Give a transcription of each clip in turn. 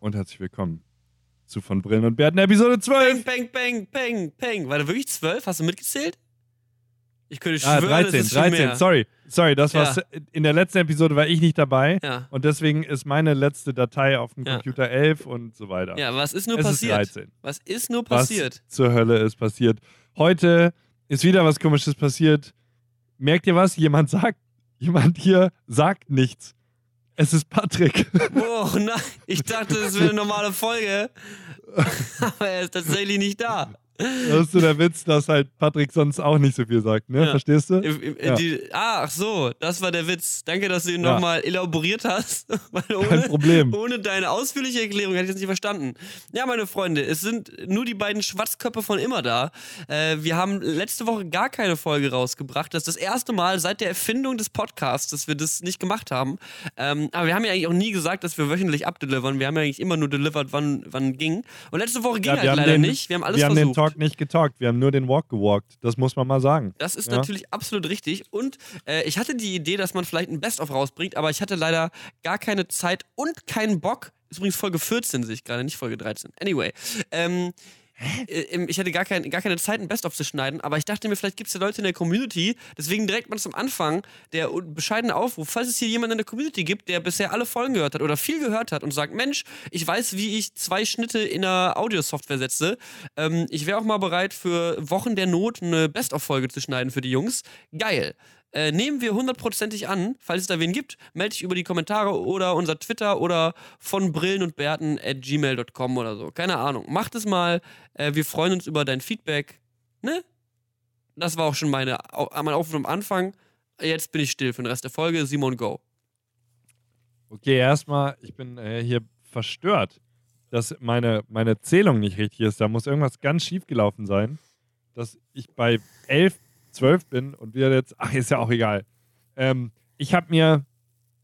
Und herzlich willkommen zu von Brillen und Bärten Episode 12. Peng, peng, peng, peng. War da wirklich 12? Hast du mitgezählt? Ich könnte Ah, schwören, 13, das ist schon 13, mehr. sorry. Sorry, das Ja. war's. In der letzten Episode war ich nicht dabei Ja. und deswegen ist meine letzte Datei auf dem Ja. Computer 11 und so weiter. ja, was ist nur es passiert? ist 13. Was ist nur Was passiert? zur Hölle ist passiert? Heute ist wieder was Komisches passiert. Merkt ihr was? Jemand sagt, jemand hier sagt nichts. Es ist Patrick. Oh nein, ich dachte, das wäre eine normale Folge. Aber er ist tatsächlich nicht da. Das ist so der Witz, dass halt Patrick sonst auch nicht so viel sagt, ne? Ja. Verstehst du? Im- im- Ja. die, ah, ach so, das war der Witz. Danke, dass du ihn Ja. nochmal elaboriert hast. Weil Kein ohne, Problem. ohne deine ausführliche Erklärung hätte ich das nicht verstanden. Ja, meine Freunde, es sind nur die beiden Schwarzköpfe von immer da. Äh, wir haben letzte Woche gar keine Folge rausgebracht. Das ist das erste Mal seit der Erfindung des Podcasts, dass wir das nicht gemacht haben. Ähm, aber wir haben ja eigentlich auch nie gesagt, dass wir wöchentlich abdelivern. Wir haben ja eigentlich immer nur delivered, wann, wann ging. Und letzte Woche ging halt leider den- nicht. Wir haben alles wir haben versucht. Talk nicht getalkt, wir haben nur den Walk gewalkt. Das muss man mal sagen. Das ist Ja. natürlich absolut richtig. Und äh, ich hatte die Idee, dass man vielleicht ein Best-of rausbringt, aber ich hatte leider gar keine Zeit und keinen Bock. Ist übrigens Folge 14, sehe ich gerade, nicht Folge 13. Anyway. Ähm, äh, ich hatte gar, kein, gar keine Zeit, ein Best-of zu schneiden, aber ich dachte mir, vielleicht gibt es ja Leute in der Community, deswegen direkt mal zum Anfang der bescheidene Aufruf, falls es hier jemanden in der Community gibt, der bisher alle Folgen gehört hat oder viel gehört hat und sagt, Mensch, ich weiß, wie ich zwei Schnitte in einer Audiosoftware setze, ähm, ich wäre auch mal bereit, für Wochen der Not eine Best-of-Folge zu schneiden für die Jungs. Geil. Äh, nehmen wir hundertprozentig an, falls es da wen gibt, melde dich über die Kommentare oder unser Twitter oder von Brillen und Bärten at gmail.com oder so. Keine Ahnung. Macht es mal. Äh, wir freuen uns über dein Feedback. Ne? Das war auch schon meine, mein Aufruf am Anfang. Jetzt bin ich still für den Rest der Folge. Simon, go. Okay, erstmal, ich bin äh, hier verstört, dass meine, meine Zählung nicht richtig ist. Da muss irgendwas ganz schief gelaufen sein, dass ich bei 11, 12 bin und wir jetzt, ach, ist ja auch egal. Ähm, ich habe mir,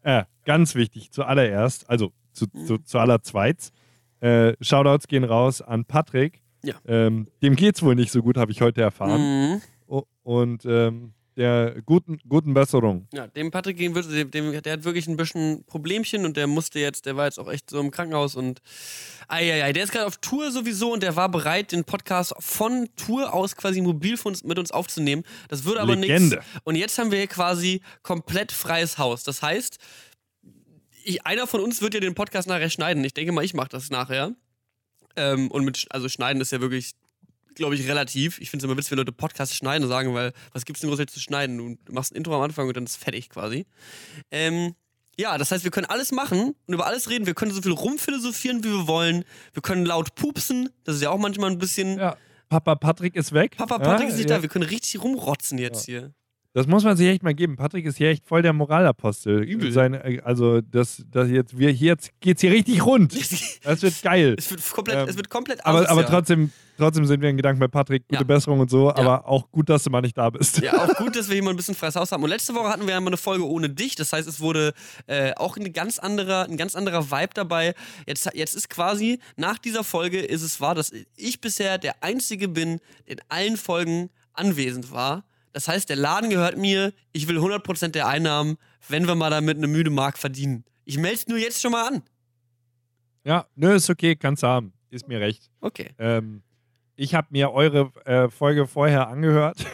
äh, ganz wichtig, zuallererst, also zu, zu, zu allerzweit, äh, Shoutouts gehen raus an Patrick. Ja. Ähm, dem geht's wohl nicht so gut, habe ich heute erfahren. Mhm. Und ähm, der guten, guten Besserung. Ja, dem Patrick gehen wird, dem, dem, der hat wirklich ein bisschen Problemchen und der musste jetzt, der war jetzt auch echt so im Krankenhaus und eieiei, der ist gerade auf Tour sowieso und der war bereit, den Podcast von Tour aus quasi mobil von mit uns aufzunehmen. Das würde aber nichts. Und jetzt haben wir hier quasi komplett freies Haus. Das heißt, ich, einer von uns wird ja den Podcast nachher schneiden. Ich denke mal, ich mache das nachher. Ähm, und mit, also schneiden ist ja wirklich, glaube ich, relativ. Ich finde es immer witzig, wenn Leute Podcasts schneiden und sagen, weil was gibt's denn großartig zu schneiden? Du machst ein Intro am Anfang und dann ist fertig quasi. Ähm, ja, das heißt, wir können alles machen und über alles reden. Wir können so viel rumphilosophieren, wie wir wollen. Wir können laut pupsen. Das ist ja auch manchmal ein bisschen. Ja. Papa Patrick ist weg. Papa Patrick ja, ist nicht ja. da. Wir können richtig rumrotzen jetzt hier. Das muss man sich echt mal geben. Patrick ist hier echt voll der Moralapostel. Übel. Seine, äh, also, das, das jetzt, wir, hier jetzt geht's hier richtig rund. Das wird geil. Es wird komplett, Ähm, es wird komplett Aber, aber trotzdem, trotzdem sind wir in Gedanken bei Patrick. Gute Ja. Besserung und so, aber auch gut, dass du mal nicht da bist. Ja, auch gut, dass wir hier mal ein bisschen freies Haus haben. Und letzte Woche hatten wir einmal eine Folge ohne dich. Das heißt, es wurde äh, auch ein ganz anderer, ein ganz anderer Vibe dabei. Jetzt, jetzt ist quasi, nach dieser Folge ist es wahr, dass ich bisher der Einzige bin, der in allen Folgen anwesend war. Das heißt, der Laden gehört mir. Ich will 100% der Einnahmen, wenn wir mal damit eine müde Mark verdienen. Ich melde nur jetzt schon mal an. Ja, nö, ist okay, kannst du haben. Ist mir recht. Okay. Ähm, ich habe mir eure äh, Folge vorher angehört.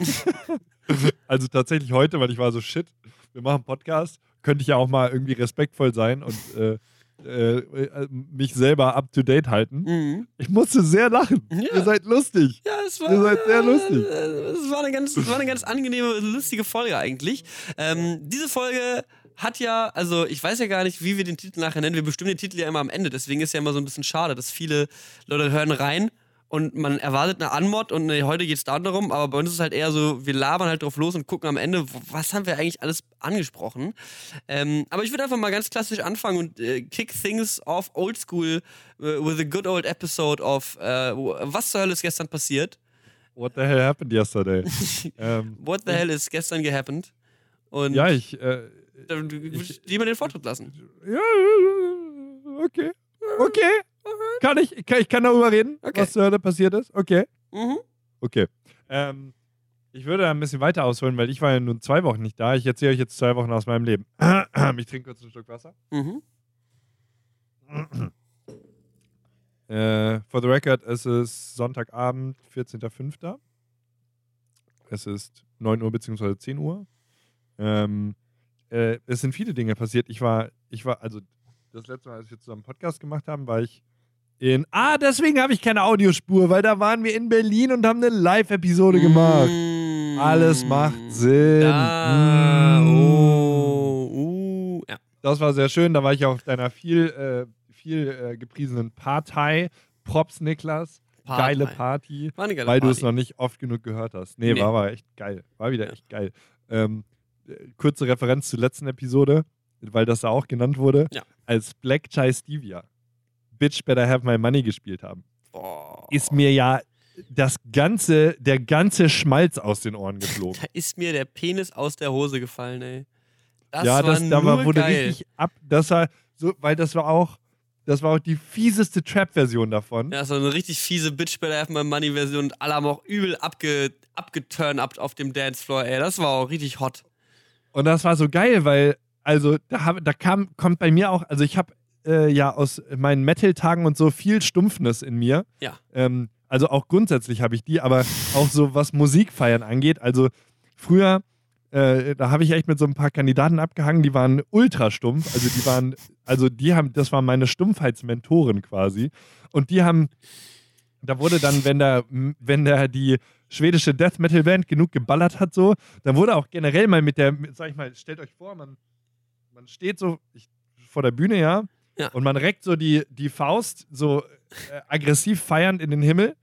also tatsächlich heute, weil ich war so, shit, wir machen Podcast. Könnte ich ja auch mal irgendwie respektvoll sein und äh, äh, äh, mich selber up to date halten. Mhm. Ich musste sehr lachen. Ja. Ihr seid lustig. Ja, es war, Ihr seid sehr lustig. äh, Es war, eine ganz, es war eine ganz angenehme, lustige Folge eigentlich. Ähm, diese Folge hat ja, also ich weiß ja gar nicht, wie wir den Titel nachher nennen. Wir bestimmen den Titel ja immer am Ende. Deswegen ist ja immer so ein bisschen schade, dass viele Leute hören rein und man erwartet eine Anmod und äh, heute geht es darum, aber bei uns ist es halt eher so, wir labern halt drauf los und gucken am Ende, was haben wir eigentlich alles angesprochen. Ähm, aber ich würde einfach mal ganz klassisch anfangen und äh, kick things off old school äh, with a good old episode of äh, was zur Hölle ist gestern passiert. What the hell happened yesterday? ähm, What the hell ist gestern gehappened? Und ja, ich. Äh, dann die mal den Vortritt lassen. ja, okay. Okay. Kann ich, kann, ich kann darüber reden, Okay. was zur Hölle passiert ist? Okay. Mhm. Okay. Ähm, ich würde da ein bisschen weiter ausholen, weil ich war ja nun zwei Wochen nicht da. Ich erzähle euch jetzt zwei Wochen aus meinem Leben. ich trinke kurz ein Stück Wasser. Mhm. Äh, for the record, es ist Sonntagabend, 14.05. Es ist 9 Uhr bzw. 10 Uhr. Ähm, äh, es sind viele Dinge passiert. Ich war, ich war, also das letzte Mal, als wir zusammen einen Podcast gemacht haben, war ich in. Ah, deswegen habe ich keine Audiospur, weil da waren wir in Berlin und haben eine Live-Episode gemacht. Mm, Alles macht Sinn. Da, Mm. oh, uh, ja. Das war sehr schön. Da war ich auf deiner viel, äh, viel äh, gepriesenen Partei. Props, Niklas. Partei. Geile Party. War eine geile weil du Party. es noch nicht oft genug gehört hast. Nee, Nee. war aber echt geil. War wieder Ja. echt geil. Ähm, äh, kurze Referenz zur letzten Episode, weil das da auch genannt wurde. Ja. Als Black Chai Stevia Bitch Better Have My Money gespielt haben, Boah. ist mir ja das ganze, der ganze Schmalz aus den Ohren geflogen. Da ist mir der Penis aus der Hose gefallen, ey. Das ja, war das da war, wurde geil. richtig ab. Das war so, weil das war auch, das war auch die fieseste Trap-Version davon. Ja, so eine richtig fiese Bitch Better Have My Money Version und alle haben auch übel abge, abgeturnt up auf dem Dancefloor, ey. Das war auch richtig hot. Und das war so geil, weil, also, da, hab, da kam, kommt bei mir auch, also ich habe äh, ja aus meinen Metal-Tagen und so viel Stumpfness in mir. Ja. Ähm, also auch grundsätzlich habe ich die, aber auch so was Musikfeiern angeht. Also früher, äh, da habe ich echt mit so ein paar Kandidaten abgehangen, die waren ultra stumpf. Also die waren, also die haben, das waren meine Stumpfheitsmentoren quasi. Und die haben, da wurde dann, wenn der, wenn der die schwedische Death Metal Band genug geballert hat, so, dann wurde auch generell mal mit der, sag ich mal, stellt euch vor, man, man steht so ich, vor der Bühne, ja, Ja. und man reckt so die, die Faust so äh, aggressiv feiernd in den Himmel,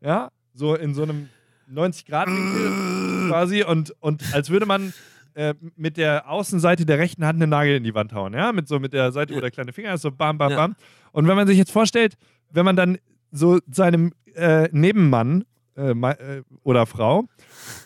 ja, so in so einem 90-Grad-Winkel quasi und, und als würde man äh, mit der Außenseite der rechten Hand einen Nagel in die Wand hauen, ja, mit so mit der Seite, wo der kleine Finger ist, so bam, bam, Ja. bam. Und wenn man sich jetzt vorstellt, wenn man dann so seinem äh, Nebenmann äh, äh, oder Frau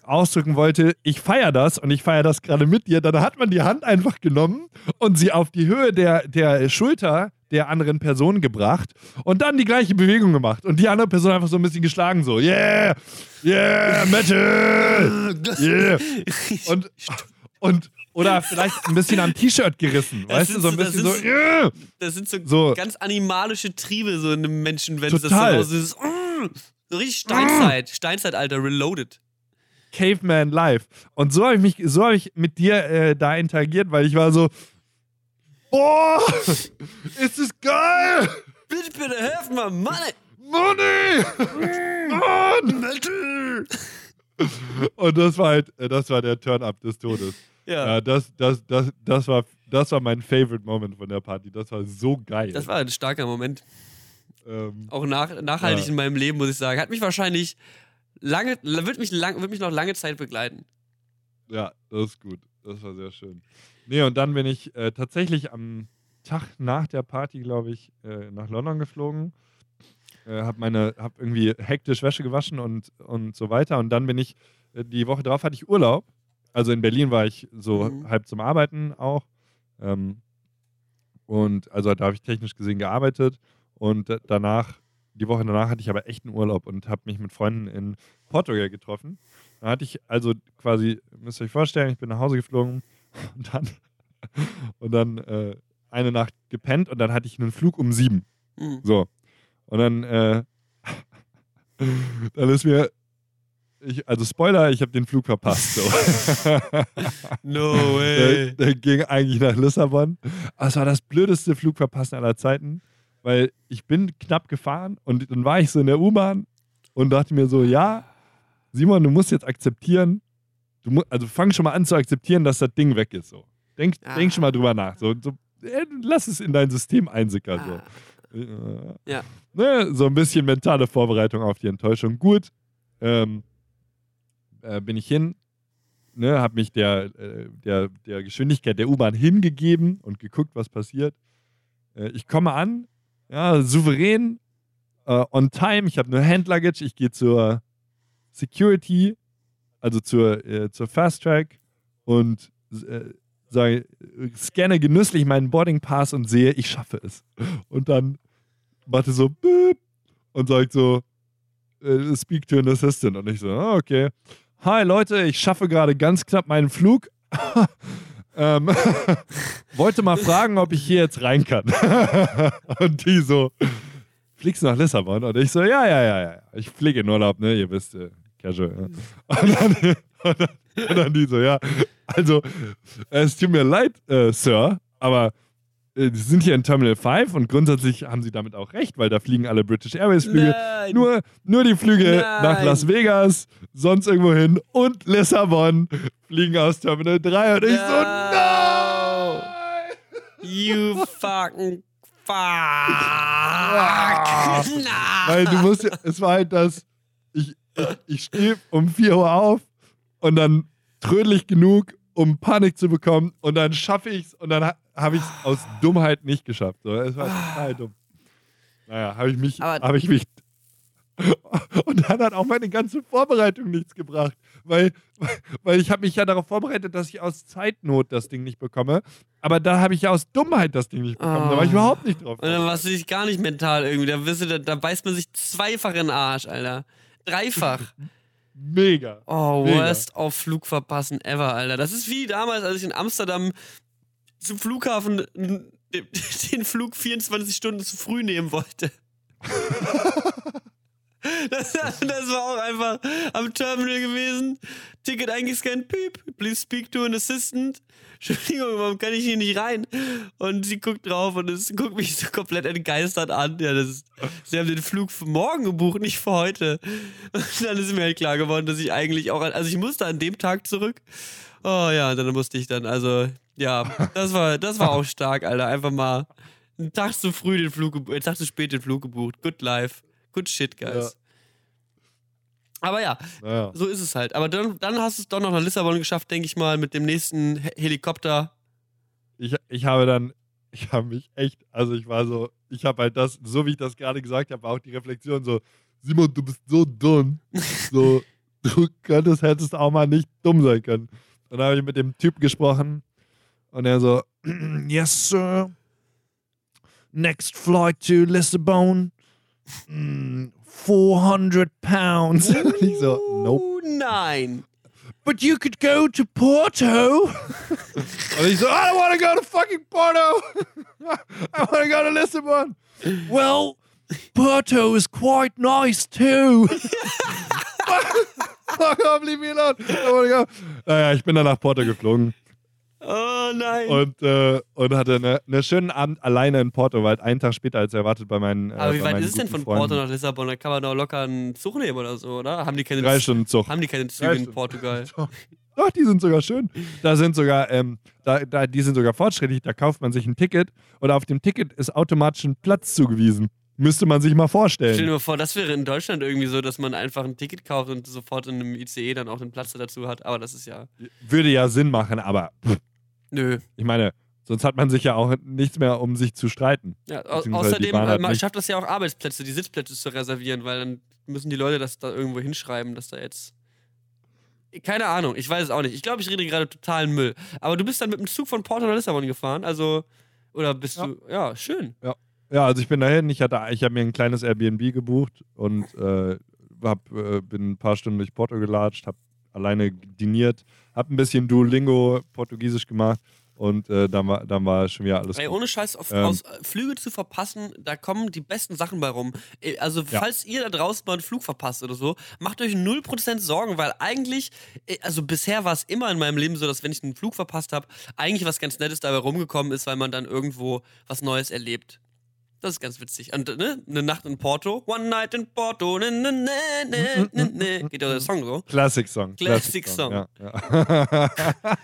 ausdrücken wollte, ich feiere das und ich feiere das gerade mit dir, dann hat man die Hand einfach genommen und sie auf die Höhe der, der Schulter der anderen Person gebracht und dann die gleiche Bewegung gemacht und die andere Person einfach so ein bisschen geschlagen, so, yeah, yeah, Metal, yeah. Und, und oder vielleicht ein bisschen am T-Shirt gerissen, Das weißt du, so ein bisschen so, yeah. Das sind so, So. ganz animalische Triebe so in einem Menschen, wenn es das so ist. Mm, So richtig Steinzeit. Steinzeitalter, reloaded. Caveman Live. Und so habe ich mich, so habe ich mit dir äh, da interagiert, weil ich war so, boah, ist es geil, Bitte, bitte, helf mal, Mann! Money, Mann. Metal! Und das war halt, äh, das war der Turn-up des Todes. Ja, Ja, das, das, das, das war, das war mein Favorite Moment von der Party. Das war so geil. das war ein starker Moment. Ähm, Auch nach, nachhaltig Ja. in meinem Leben, muss ich sagen. Hat mich wahrscheinlich lange, wird mich, lang, wird mich noch lange Zeit begleiten. Ja, das ist gut. Das war sehr schön. Nee, und dann bin ich äh, tatsächlich am Tag nach der Party, glaube ich, äh, nach London geflogen. Äh, hab meine, hab irgendwie hektisch Wäsche gewaschen und, und so weiter. Und dann bin ich, äh, die Woche drauf hatte ich Urlaub. Also in Berlin war ich so Mhm. halb zum Arbeiten auch. Ähm, und also da habe ich technisch gesehen gearbeitet. Und da- danach, die Woche danach hatte ich aber echten Urlaub und habe mich mit Freunden in Portugal getroffen. Da hatte ich also quasi, müsst ihr euch vorstellen, ich bin nach Hause geflogen und dann, und dann äh, eine Nacht gepennt und dann hatte ich einen Flug um sieben. Hm. So. Und dann, äh, dann ist mir, ich, also Spoiler, ich habe den Flug verpasst. So. No der, der ging eigentlich nach Lissabon. Es war das blödeste Flugverpassen aller Zeiten, weil ich bin knapp gefahren und dann war ich so in der U-Bahn und dachte mir so, ja, Simon, du musst jetzt akzeptieren, du mu also fang schon mal an zu akzeptieren, dass das Ding weg ist. So. Denk, Ah. denk schon mal drüber nach. So, so, äh, lass es in dein System einsickern. So. Ah, Äh, Ja. Ne, so ein bisschen mentale Vorbereitung auf die Enttäuschung. Gut, ähm, äh, bin ich hin, ne, habe mich der, äh, der, der Geschwindigkeit der U-Bahn hingegeben und geguckt, was passiert. Ich komme an, ja, souverän, äh, on time. Ich habe nur Handluggage. Ich gehe zur Security, also zur, äh, zur Fast Track und äh, sage, scanne genüsslich meinen Boarding Pass und sehe, ich schaffe es. Und dann machte so Bip und sagt so, äh, speak to an assistant. Und ich so, okay. Hi Leute, ich schaffe gerade ganz knapp meinen Flug. ähm, wollte mal fragen, ob ich hier jetzt rein kann. und die so, fliegst du nach Lissabon? Und ich so, ja, ja, ja, ja. Ich fliege in Urlaub, ne? Ihr wisst, äh, casual. Ja. Und, dann, und, dann, und dann die so, ja, also, es tut mir leid, äh, Sir, aber äh, Sie sind hier in Terminal 5 und grundsätzlich haben Sie damit auch recht, weil da fliegen alle British Airways Flüge. Nein. Nur, nur die Flüge Nein. nach Las Vegas, sonst irgendwo hin und Lissabon fliegen aus Terminal 3 und ich so, No. You fucking fuck. Weil du musst, ja- es war halt das, ich, ich, ich stehe um 4 Uhr auf und dann trödelig genug, um Panik zu bekommen und dann schaffe ich es und dann habe ich es aus Dummheit nicht geschafft. So, es war total dumm. Naja, habe ich mich, habe ich mich und dann hat auch meine ganze Vorbereitung nichts gebracht, weil, weil ich habe mich ja darauf vorbereitet, dass ich aus Zeitnot das Ding nicht bekomme, aber da habe ich ja aus Dummheit das Ding nicht bekommen. Da war ich Ah. überhaupt nicht drauf. Und dann warst du dich gar nicht mental irgendwie. Da, wirst du, da, da beißt man sich zweifach in den Arsch, Alter. Dreifach. Mega. Oh, Mega. worst auf Flug verpassen ever, Alter. Das ist wie damals, als ich in Amsterdam zum Flughafen den, Flug 24 Stunden zu früh nehmen wollte. Das, das war auch einfach am Terminal gewesen. Ticket eingescannt, piep, please speak to an assistant. Entschuldigung, warum kann ich hier nicht rein? Und sie guckt drauf und es guckt mich so komplett entgeistert an. Ja, das ist, sie haben den Flug für morgen gebucht, nicht für heute. Und dann ist mir halt klar geworden, dass ich eigentlich auch, also ich musste an dem Tag zurück. Oh ja, dann musste ich dann, also, ja, das war, das war auch stark, Alter. Einfach mal einen Tag zu früh den Flug, gebu- einen Tag zu spät den Flug gebucht. Good life. Good shit, guys. Aber ja, Naja. so ist es halt. Aber dann, dann hast du es doch noch nach Lissabon geschafft, denke ich mal, mit dem nächsten He Helikopter. ich, ich habe dann, ich habe mich echt, also ich war so, ich habe halt das, so wie ich das gerade gesagt habe, war auch die Reflexion so, Simon, du bist so dumm. So, du könntest, hättest auch mal nicht dumm sein können. Und dann habe ich mit dem Typ gesprochen und er so, yes, sir. Next flight to Lissabon. Mm, 400 pounds. Und ich so, nope. Nein. but you could go to Porto. Und ich so, I don't want to go to fucking Porto. I want to go to Lissabon. Well, Porto is quite nice too. Leave me alone. Go. Naja, ich bin dann nach Porto geflogen Oh nein. und, äh, und hatte einen eine schönen Abend alleine in Porto, weil einen Tag später als erwartet bei meinen. Äh, Aber wie weit ist es denn von Porto Freunden. nach Lissabon? Da kann man doch locker einen Zug nehmen oder so, oder? Haben die keine, Drei Stunden Zug. Haben die keine Züge in. Portugal? Doch, die sind sogar schön. Da sind sogar, ähm, da, da, die sind sogar fortschrittlich. Da kauft man sich ein Ticket und auf dem Ticket ist automatisch ein Platz zugewiesen. Müsste man sich mal Stell dir vorstellen. mal vor, das wäre in Deutschland irgendwie so, dass man einfach ein Ticket kauft und sofort in einem ICE dann auch einen Platz dazu hat. Aber das ist ja. Würde ja Sinn machen, aber pff, Nö. ich meine, sonst hat man sich ja auch nichts mehr, um sich zu streiten. Ja, au außerdem äh, man schafft das ja auch Arbeitsplätze, die Sitzplätze zu reservieren, weil dann müssen die Leute das da irgendwo hinschreiben, dass da jetzt. Keine Ahnung, ich weiß es auch nicht. Ich glaube, ich rede gerade totalen Müll. Aber du bist dann mit dem Zug von Porto nach Lissabon gefahren, also. Oder bist Ja. du. Ja, schön. Ja, also ich bin dahin, ich, hatte, ich habe mir ein kleines Airbnb gebucht und äh, hab, äh, bin ein paar Stunden durch Porto gelatscht, habe alleine diniert, habe ein bisschen Duolingo Portugiesisch gemacht und äh, dann, war, dann war schon wieder alles Ey, ohne Scheiß, auf, Ähm. aus äh, Flüge zu verpassen, da kommen die besten Sachen bei rum. Äh, Also, Ja. falls ihr da draußen mal einen Flug verpasst oder so, macht euch 0% Sorgen, weil eigentlich, äh, also bisher war es immer in meinem Leben so, dass wenn ich einen Flug verpasst habe, eigentlich was ganz Nettes dabei rumgekommen ist, weil man dann irgendwo was Neues erlebt. Das ist ganz witzig. Und ne, eine Nacht in Porto, One Night in Porto, ne, ne, ne, ne, ne, ne. Geht der Song so. Classic-Song. Classic-Song. Ja, ja.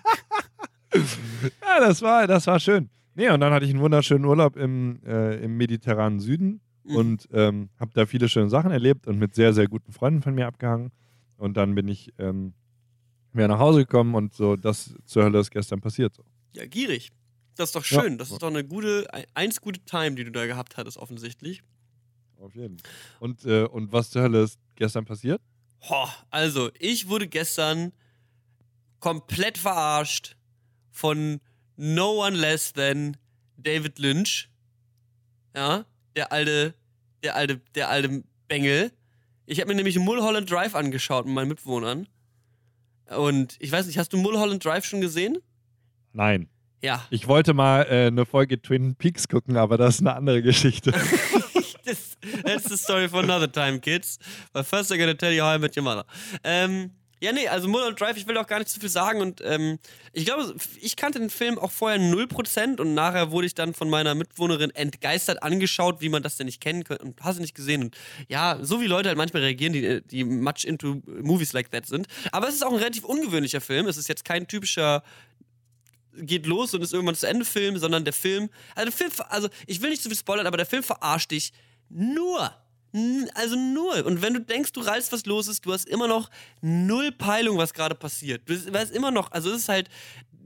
ja, das war, das war schön. Nee, und dann hatte ich einen wunderschönen Urlaub im, äh, im mediterranen Süden Mhm. und ähm, habe da viele schöne Sachen erlebt und mit sehr, sehr guten Freunden von mir abgehangen. Und dann bin ich ähm, wieder nach Hause gekommen und so, das zur Hölle ist gestern passiert. So. Ja, gierig. Das ist doch Ja. schön. Das ist doch eine gute, ein- eins gute Time, die du da gehabt hattest, offensichtlich. Auf jeden Fall. Und, äh, und was zur Hölle ist gestern passiert? Ho, also, ich wurde gestern komplett verarscht von no one less than David Lynch. Ja, der alte, der alte, der alte Bengel. Ich habe mir nämlich Mulholland Drive angeschaut mit meinen Mitbewohnern. Und ich weiß nicht, hast du Mulholland Drive schon gesehen? Nein. Ja. Ich wollte mal äh, eine Folge Twin Peaks gucken, aber das ist eine andere Geschichte. das, that's the story for another time, kids. But first I'm gonna tell you how I met your mother. Ähm, ja, nee, also Mulholland Drive, ich will auch gar nicht zu viel sagen und ähm, ich glaube, ich kannte den Film auch vorher 0% und nachher wurde ich dann von meiner Mitwohnerin entgeistert angeschaut, wie man das denn nicht kennen könnte und hast du nicht gesehen und ja, so wie Leute halt manchmal reagieren, die, die much into movies like that sind. Aber es ist auch ein relativ ungewöhnlicher Film, es ist jetzt kein typischer geht los und ist irgendwann zu Ende Film, sondern der Film, also der Film, also ich will nicht zu viel spoilern, aber der Film verarscht dich nur. Also nur. Und wenn du denkst, du reißt, was los ist, du hast immer noch null Peilung, was gerade passiert. Du weißt immer noch, also es ist halt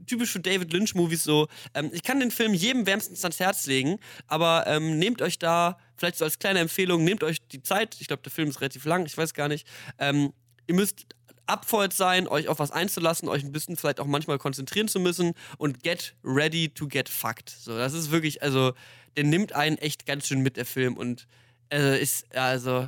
typisch für David Lynch-Movies so. Ähm, ich kann den Film jedem wärmstens ans Herz legen, aber ähm, nehmt euch da, vielleicht so als kleine Empfehlung, nehmt euch die Zeit. Ich glaube, der Film ist relativ lang, ich weiß gar nicht. Ähm, ihr müsst abfeuert sein, euch auf was einzulassen, euch ein bisschen vielleicht auch manchmal konzentrieren zu müssen und get ready to get fucked. So, das ist wirklich, also, der nimmt einen echt ganz schön mit, der Film und äh, ist, also,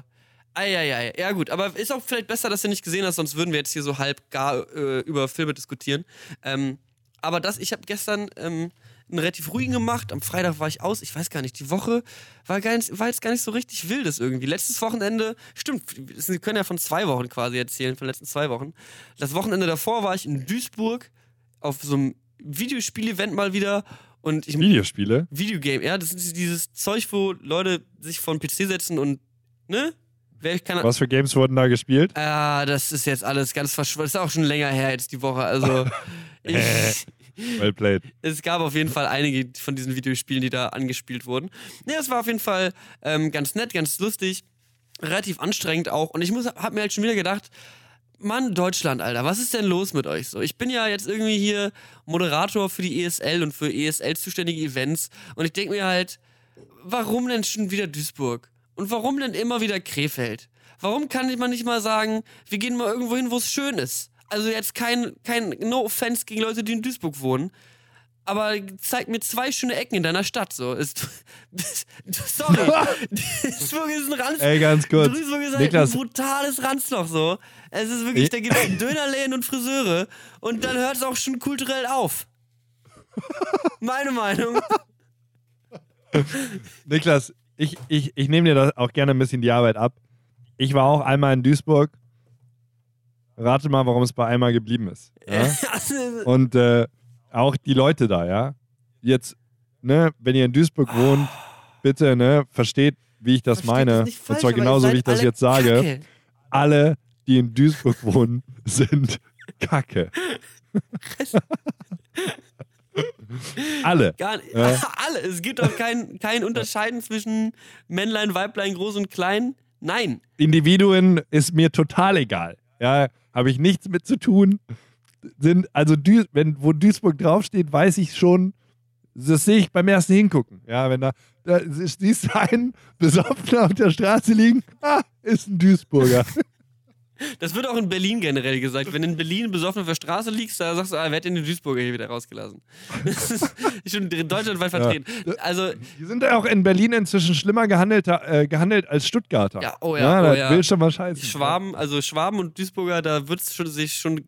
Eieiei. Ja, gut, aber ist auch vielleicht besser, dass du nicht gesehen hast, sonst würden wir jetzt hier so halb gar äh, über Filme diskutieren. Ähm, aber das, ich habe gestern ähm, einen relativ ruhigen gemacht. Am Freitag war ich aus. Ich weiß gar nicht, die Woche war, gar nicht, war jetzt gar nicht so richtig wildes irgendwie. Letztes Wochenende, stimmt, Sie können ja von zwei Wochen quasi erzählen, von den letzten zwei Wochen. Das Wochenende davor war ich in Duisburg auf so einem Videospiel-Event mal wieder. Und ich, Videospiele? Videogame, ja, das ist dieses Zeug, wo Leute sich vor den PC setzen und, ne? Was für Games wurden da gespielt? Ah, das ist jetzt alles ganz verschwunden. Das ist auch schon länger her jetzt die Woche. Also, ich, Well played. Es gab auf jeden Fall einige von diesen Videospielen, die da angespielt wurden. Ne, es war auf jeden Fall ähm, ganz nett, ganz lustig, relativ anstrengend auch. Und ich muss, hab mir halt schon wieder gedacht, Mann, Deutschland, Alter, was ist denn los mit euch so? Ich bin ja jetzt irgendwie hier Moderator für die ESL und für ESL zuständige Events. Und ich denke mir halt, warum denn schon wieder Duisburg? Und warum denn immer wieder Krefeld? Warum kann man nicht mal sagen, wir gehen mal irgendwo hin, wo es schön ist? Also jetzt kein, kein No Offense gegen Leute, die in Duisburg wohnen. Aber zeig mir zwei schöne Ecken in deiner Stadt. So. Ist, sorry. Duisburg ist ein Ranz. Ey, ganz kurz. Duisburg ist halt ein brutales Ranzloch. So. Es ist wirklich, da gibt es Dönerläden und Friseure. Und dann hört es auch schon kulturell auf. Meine Meinung. Niklas, ich, ich, ich nehme dir das auch gerne ein bisschen die Arbeit ab. Ich war auch einmal in Duisburg Rate mal, warum es bei einmal geblieben ist. Ja? Und äh, auch die Leute da, ja. Jetzt, ne, wenn ihr in Duisburg wohnt, bitte, ne, versteht, wie ich das Versteht meine. Das falsch, Und zwar genauso, wie ich das jetzt sage. Kacke. Alle, die in Duisburg wohnen, sind Kacke. Alle. Gar nicht. Ja. Alle. Es gibt auch kein, kein Unterscheiden zwischen Männlein, Weiblein, groß und klein. Nein. Individuen ist mir total egal. Ja, habe ich nichts mit zu tun. Sind, also, Duis wenn, wo Duisburg draufsteht, weiß ich schon, das sehe ich beim ersten Hingucken. Ja, wenn da, da siehst du einen besoffen auf der Straße liegen, ah, ist ein Duisburger. Das wird auch in Berlin generell gesagt. Wenn in Berlin besoffen auf der Straße liegst, da sagst du, ah, wer hat denn den Duisburger hier wieder rausgelassen? Das ist schon deutschlandweit vertreten. Ja. Also, die sind ja auch in Berlin inzwischen schlimmer gehandelt, äh, gehandelt als Stuttgarter. Ja, oh ja. ja oh da ja. will schon mal scheiße. Schwaben, also Schwaben und Duisburger, da wird es schon, sich schon,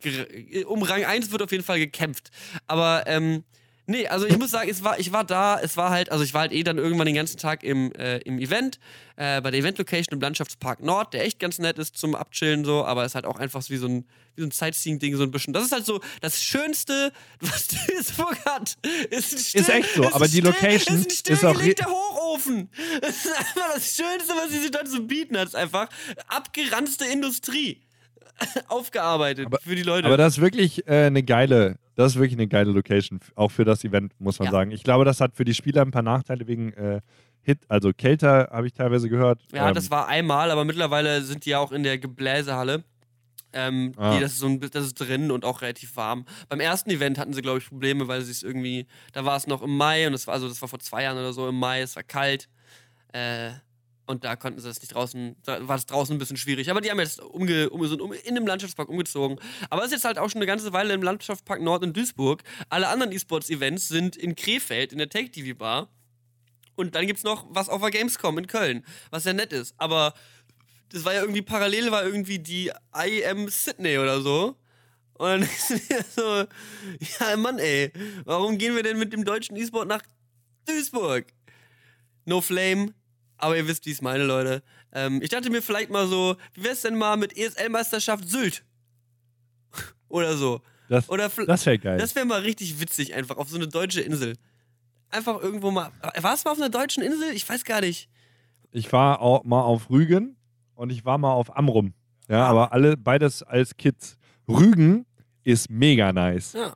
um Rang 1 wird auf jeden Fall gekämpft. Aber, ähm, Nee, also ich muss sagen, es war, ich war da, es war halt, also ich war halt eh dann irgendwann den ganzen Tag im, äh, im Event, äh, bei der Event-Location im Landschaftspark Nord, der echt ganz nett ist zum Abchillen so, aber es ist halt auch einfach wie so ein, wie so ein Sightseeing-Ding so ein bisschen. Das ist halt so das Schönste, was Duisburg hat. Ist, still, ist echt so, aber die still, Location ist, ein ist auch... der Hochofen. Das ist einfach das Schönste, was diese Stadt zu bieten hat. Ist einfach abgeranzte Industrie. Aufgearbeitet aber, für die Leute. Aber das ist wirklich äh, eine geile, das ist wirklich eine geile Location, auch für das Event, muss man Ja. sagen. Ich glaube, das hat für die Spieler ein paar Nachteile wegen äh, Hit, also kälter, habe ich teilweise gehört. Ja, ähm, das war einmal, aber mittlerweile sind die ja auch in der Gebläsehalle. Ähm, Ah. die, das, ist so ein, das ist drin und auch relativ warm. Beim ersten Event hatten sie, glaube ich, Probleme, weil sie es irgendwie, da war es noch im Mai und das war, also das war vor zwei Jahren oder so im Mai, es war kalt. Äh, und da konnten sie das nicht draußen, da war es draußen ein bisschen schwierig. Aber die haben jetzt umge, um, sind um, in dem Landschaftspark umgezogen. Aber es ist jetzt halt auch schon eine ganze Weile im Landschaftspark Nord in Duisburg. Alle anderen E-Sports-Events sind in Krefeld, in der Take-TV-Bar. Und dann gibt's noch was auf der Gamescom in Köln, was ja nett ist. Aber das war ja irgendwie parallel, war irgendwie die IM Sydney oder so. Und dann ist mir so, ja Mann ey, warum gehen wir denn mit dem deutschen E-Sport nach Duisburg? No Flame, aber ihr wisst, wie ich es meine, Leute. Ähm, ich dachte mir vielleicht mal so, wie wär's denn mal mit ESL-Meisterschaft Sylt? Oder so. Das, Oder das wäre geil. Das wäre mal richtig witzig, einfach auf so eine deutsche Insel. Einfach irgendwo mal. Warst du mal auf einer deutschen Insel? Ich weiß gar nicht. Ich war auch mal auf Rügen und ich war mal auf Amrum. Ja, aber alle beides als Kids. Rügen ist mega nice. Ja.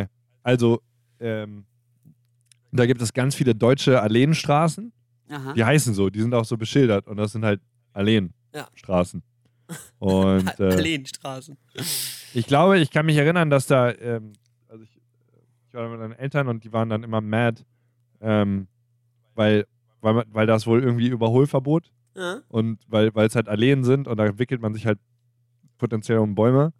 Äh, also, ähm, da gibt es ganz viele deutsche Alleenstraßen. Aha. Die heißen so, die sind auch so beschildert und das sind halt Ja. Alleenstraßen. Und äh, Alleenstraßen. ich glaube, ich kann mich erinnern, dass da, ähm, also ich, ich war mit meinen Eltern und die waren dann immer mad, ähm, weil, weil, weil das wohl irgendwie Überholverbot Ja. und weil weil es halt Alleen sind und da wickelt man sich halt potenziell um Bäume.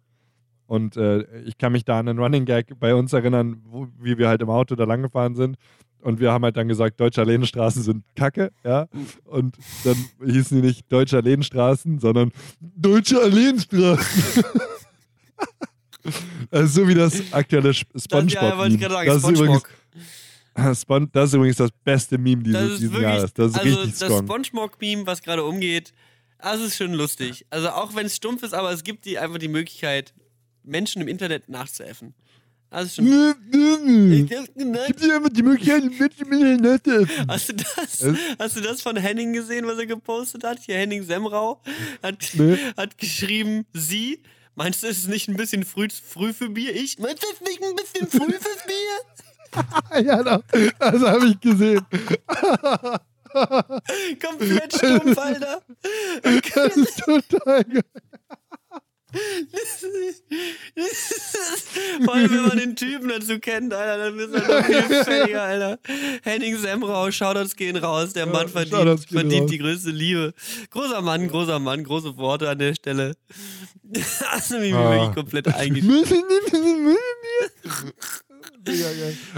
Und äh, ich kann mich da an einen Running Gag bei uns erinnern, wo, wie wir halt im Auto da lang gefahren sind. Und wir haben halt dann gesagt, deutsche Alleenstraßen sind Kacke, ja. Und dann hießen die nicht deutsche Alleenstraßen, sondern deutsche Alleenstraßen. das ist so wie das aktuelle Sp- Das, Spongebob. ja, wollte ich gerade sagen. das, ist übrigens, Spongebob. Spon das ist übrigens das beste Meme dieses, Das ist diesen wirklich. Jahres. Das ist also richtig das strong. Spongebob-Meme, was gerade umgeht, das ist schon lustig. Also auch wenn es stumpf ist, aber es gibt die einfach die Möglichkeit, Menschen im Internet nachzuäffen. Das ist schon. Ich hab's gemerkt. Gibt dir einfach die Möglichkeit, Menschen mit der Nette. Hast du das? Es- Hast du das von Henning gesehen, was er gepostet hat? Hier Henning Semrau hat, Nee. hat geschrieben, sie. Meinst du, es ist nicht ein bisschen früh, früh für Bier? Ich? Meinst du, es ist nicht ein bisschen früh fürs Bier? Ja, das, das habe ich gesehen. Komplett stumpf, Alter. Das ist total geil. Vor allem, wenn man den Typen dazu kennt, Alter, dann ist er noch viel fälliger, Alter. Henning Semrau, Shoutouts gehen raus. Der Ja, Mann verdient, verdient raus. die größte Liebe. Großer Mann, großer Mann, große Worte an der Stelle. Hast du mich Ah. wirklich komplett eingeschrieben.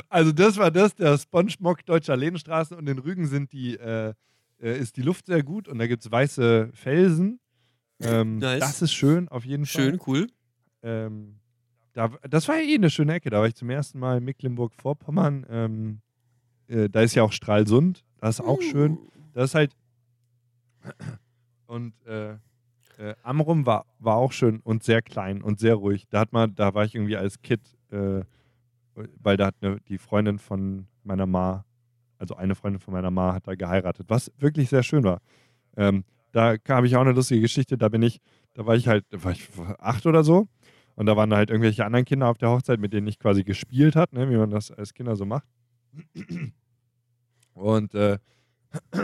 Also das war das, der Spongebob deutscher Lehnstraßen und in Rügen sind die, äh, äh, ist die Luft sehr gut und da gibt es weiße Felsen. Ähm, Nice. Das ist schön, auf jeden Fall. Schön, cool. Ähm, da, das war ja eh eine schöne Ecke. Da war ich zum ersten Mal in Mecklenburg-Vorpommern. Ähm, äh, da ist ja auch Stralsund. Das ist auch schön. Das ist halt. Und äh, äh, Amrum war, war auch schön und sehr klein und sehr ruhig. Da hat man, da war ich irgendwie als Kid, äh, weil da hat eine, die Freundin von meiner Ma, also eine Freundin von meiner Ma, hat da geheiratet, was wirklich sehr schön war. Ähm, da habe ich auch eine lustige Geschichte. Da bin ich, da war ich halt, da war ich acht oder so. Und da waren da halt irgendwelche anderen Kinder auf der Hochzeit, mit denen ich quasi gespielt hat, ne, wie man das als Kinder so macht. Und äh.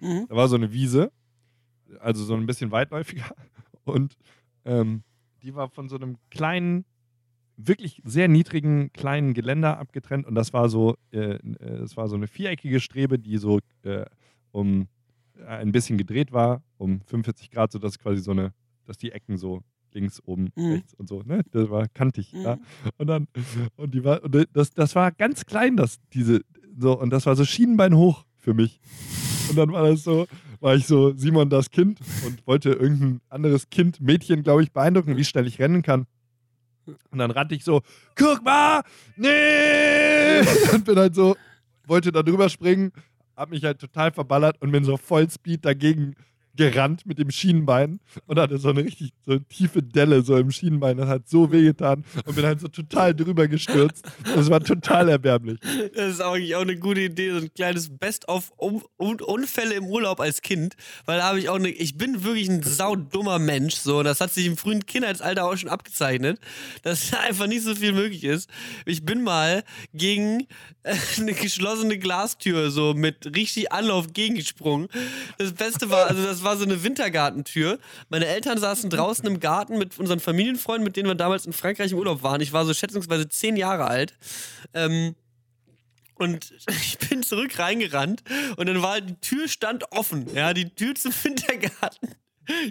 Mhm. Da war so eine Wiese, also so ein bisschen weitläufiger. Und ähm, die war von so einem kleinen, wirklich sehr niedrigen kleinen Geländer abgetrennt. Und das war so, äh, äh, es war so eine viereckige Strebe, die so äh, um äh, ein bisschen gedreht war, um 45 Grad, sodass quasi so eine, dass die Ecken so links, oben, Mhm. rechts und so, ne? Das war kantig, Mhm. ja. Und dann, und die war, und das, das war ganz klein, das, diese, so, und das war so Schienenbein hoch für mich. Und dann war das so, war ich so Simon das Kind und wollte irgendein anderes Kind, Mädchen, glaube ich, beeindrucken, wie schnell ich rennen kann. Und dann rannte ich so, guck mal, nee! Und bin halt so, wollte da drüber springen, hab mich halt total verballert und bin so Vollspeed dagegen gerannt mit dem Schienenbein und hatte so eine richtig so eine tiefe Delle so im Schienenbein. Das hat so wehgetan und bin halt so total drüber gestürzt. Das war total erbärmlich. Das ist eigentlich auch eine gute Idee, so ein kleines Best-of Un Un Unfälle im Urlaub als Kind, weil da habe ich auch eine, ich bin wirklich ein saudummer Mensch, so, das hat sich im frühen Kindheitsalter auch schon abgezeichnet, dass da einfach nicht so viel möglich ist. Ich bin mal gegen eine geschlossene Glastür so mit richtig Anlauf gegengesprungen. Das Beste war, also das war so eine Wintergartentür. Meine Eltern saßen draußen im Garten mit unseren Familienfreunden, mit denen wir damals in Frankreich im Urlaub waren. Ich war so schätzungsweise zehn Jahre alt. Ähm, und ich bin zurück reingerannt und dann war die Tür stand offen. Ja, die Tür zum Wintergarten.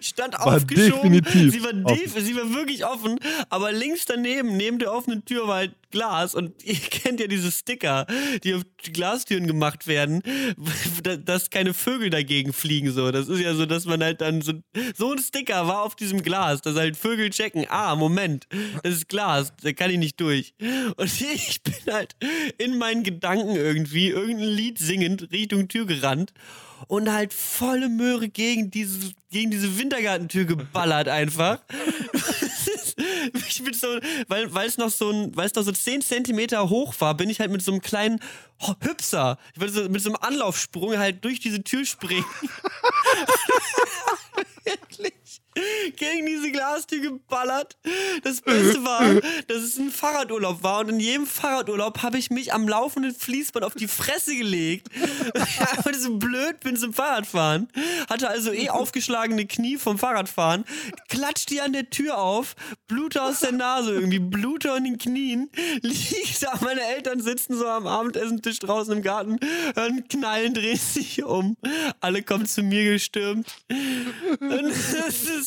Stand War aufgeschoben. definitiv sie, war def sie war wirklich offen, aber links daneben, neben der offenen Tür, war halt Glas. Und ihr kennt ja diese Sticker, die auf Glastüren gemacht werden, da- dass keine Vögel dagegen fliegen. So. Das ist ja so, dass man halt dann so. So ein Sticker war auf diesem Glas, dass halt Vögel checken: ah, Moment, das ist Glas, da kann ich nicht durch. Und ich bin halt in meinen Gedanken irgendwie irgendein Lied singend Richtung Tür gerannt und halt volle Möhre gegen diese, gegen diese Wintergartentür geballert einfach. ich bin so, weil weil es noch so ein, weil es noch so 10 Zentimeter hoch war, bin ich halt mit so einem kleinen Hüpser, ich wollte so mit so einem Anlaufsprung halt durch diese Tür springen. Wirklich gegen diese Glastür geballert. Das Beste war, dass es ein Fahrradurlaub war und in jedem Fahrradurlaub habe ich mich am laufenden Fließband auf die Fresse gelegt. Weil ich so blöd bin zum Fahrradfahren. Hatte also eh aufgeschlagene Knie vom Fahrradfahren. Klatscht die an der Tür auf, Blut aus der Nase irgendwie, Blut an den Knien. Liegt da, meine Eltern sitzen so am Abendessentisch draußen im Garten, hören knallen, drehen sich um. Alle kommen zu mir gestürmt. Und das ist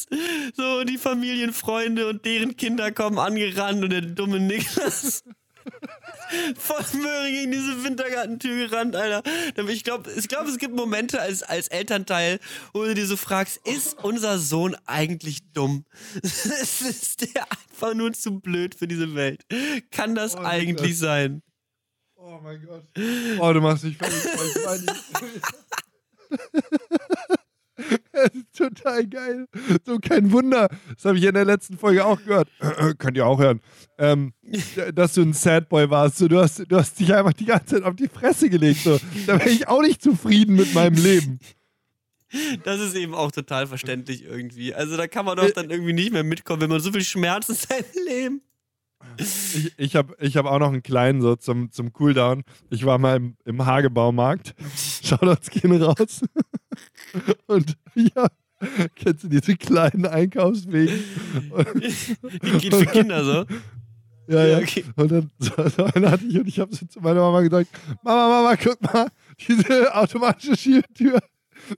so, die Familienfreunde und deren Kinder kommen angerannt und der dumme Niklas voll Möhre gegen diese Wintergartentür gerannt, Alter. Ich glaube, ich glaub, es gibt Momente als, als Elternteil, wo du dir so fragst, ist unser Sohn eigentlich dumm? ist der einfach nur zu blöd für diese Welt? Kann das Oh, eigentlich Niklas. sein? Oh mein Gott. Oh, du machst mich fertig. total geil. So kein Wunder. Das habe ich in der letzten Folge auch gehört. Könnt ihr auch hören. Ähm, dass du ein Sad Boy warst. So, du, hast, du hast dich einfach die ganze Zeit auf die Fresse gelegt. So. Da wäre ich auch nicht zufrieden mit meinem Leben. Das ist eben auch total verständlich irgendwie. Also da kann man doch dann irgendwie nicht mehr mitkommen, wenn man so viel Schmerz in seinem Leben. Ich, ich habe ich hab auch noch einen kleinen so zum, zum Cooldown. Ich war mal im, im Hagebaumarkt. Shoutouts gehen raus. Und ja, kennst du diese kleinen Einkaufswegen? Die geht für Kinder so. Ja, ja. Okay. Und dann so, einen hatte ich und ich habe so zu meiner Mama gesagt, Mama, Mama, guck mal, diese automatische Schiebetür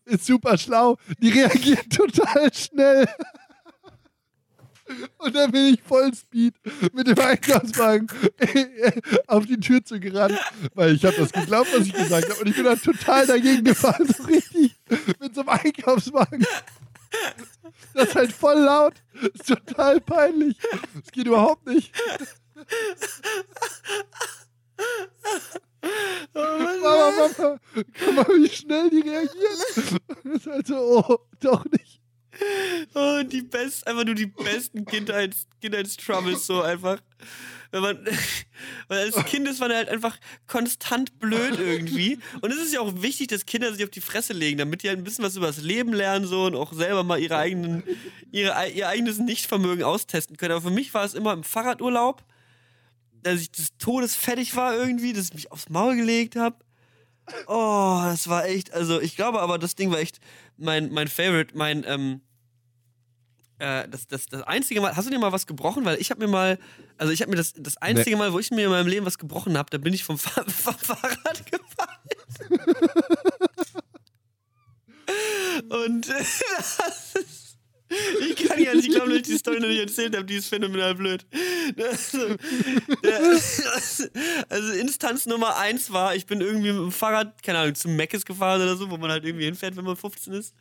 ist super schlau. Die reagiert total schnell. Und dann bin ich voll Speed mit dem Einkaufswagen auf die Tür zu gerannt, weil ich habe das geglaubt, was ich gesagt habe. Und ich bin dann total dagegen gefahren, so richtig mit so einem Einkaufswagen. Das ist halt voll laut. Das ist total peinlich. Das geht überhaupt nicht. Mama, Mama, guck mal, wie schnell die reagiert. Das ist halt so, oh, doch nicht. Oh, die best, einfach nur die besten Kindheits, Kindheitstroubles so einfach. Wenn man, weil als Kind ist man halt einfach konstant blöd irgendwie. Und es ist ja auch wichtig, dass Kinder sich auf die Fresse legen, damit die halt ein bisschen was über das Leben lernen so und auch selber mal ihre eigenen, ihre, ihr eigenes Nichtvermögen austesten können. Aber für mich war es immer im Fahrradurlaub, dass ich des Todes fertig war irgendwie, dass ich mich aufs Maul gelegt habe. Oh, das war echt, also ich glaube aber, das Ding war echt mein, mein Favorite, mein, ähm, äh, das, das, das einzige Mal, hast du dir mal was gebrochen? Weil ich habe mir mal, also ich habe mir das, das einzige Mal, wo ich mir in meinem Leben was gebrochen habe, da bin ich vom, Fahr vom Fahrrad gefallen. Und äh, das ist, ich kann ja nicht glauben, dass ich die Story noch nicht erzählt habe, die ist phänomenal blöd. Also, Instanz Nummer eins war, ich bin irgendwie mit dem Fahrrad, keine Ahnung, zum Meckes gefahren oder so, wo man halt irgendwie hinfährt, wenn man 15 ist.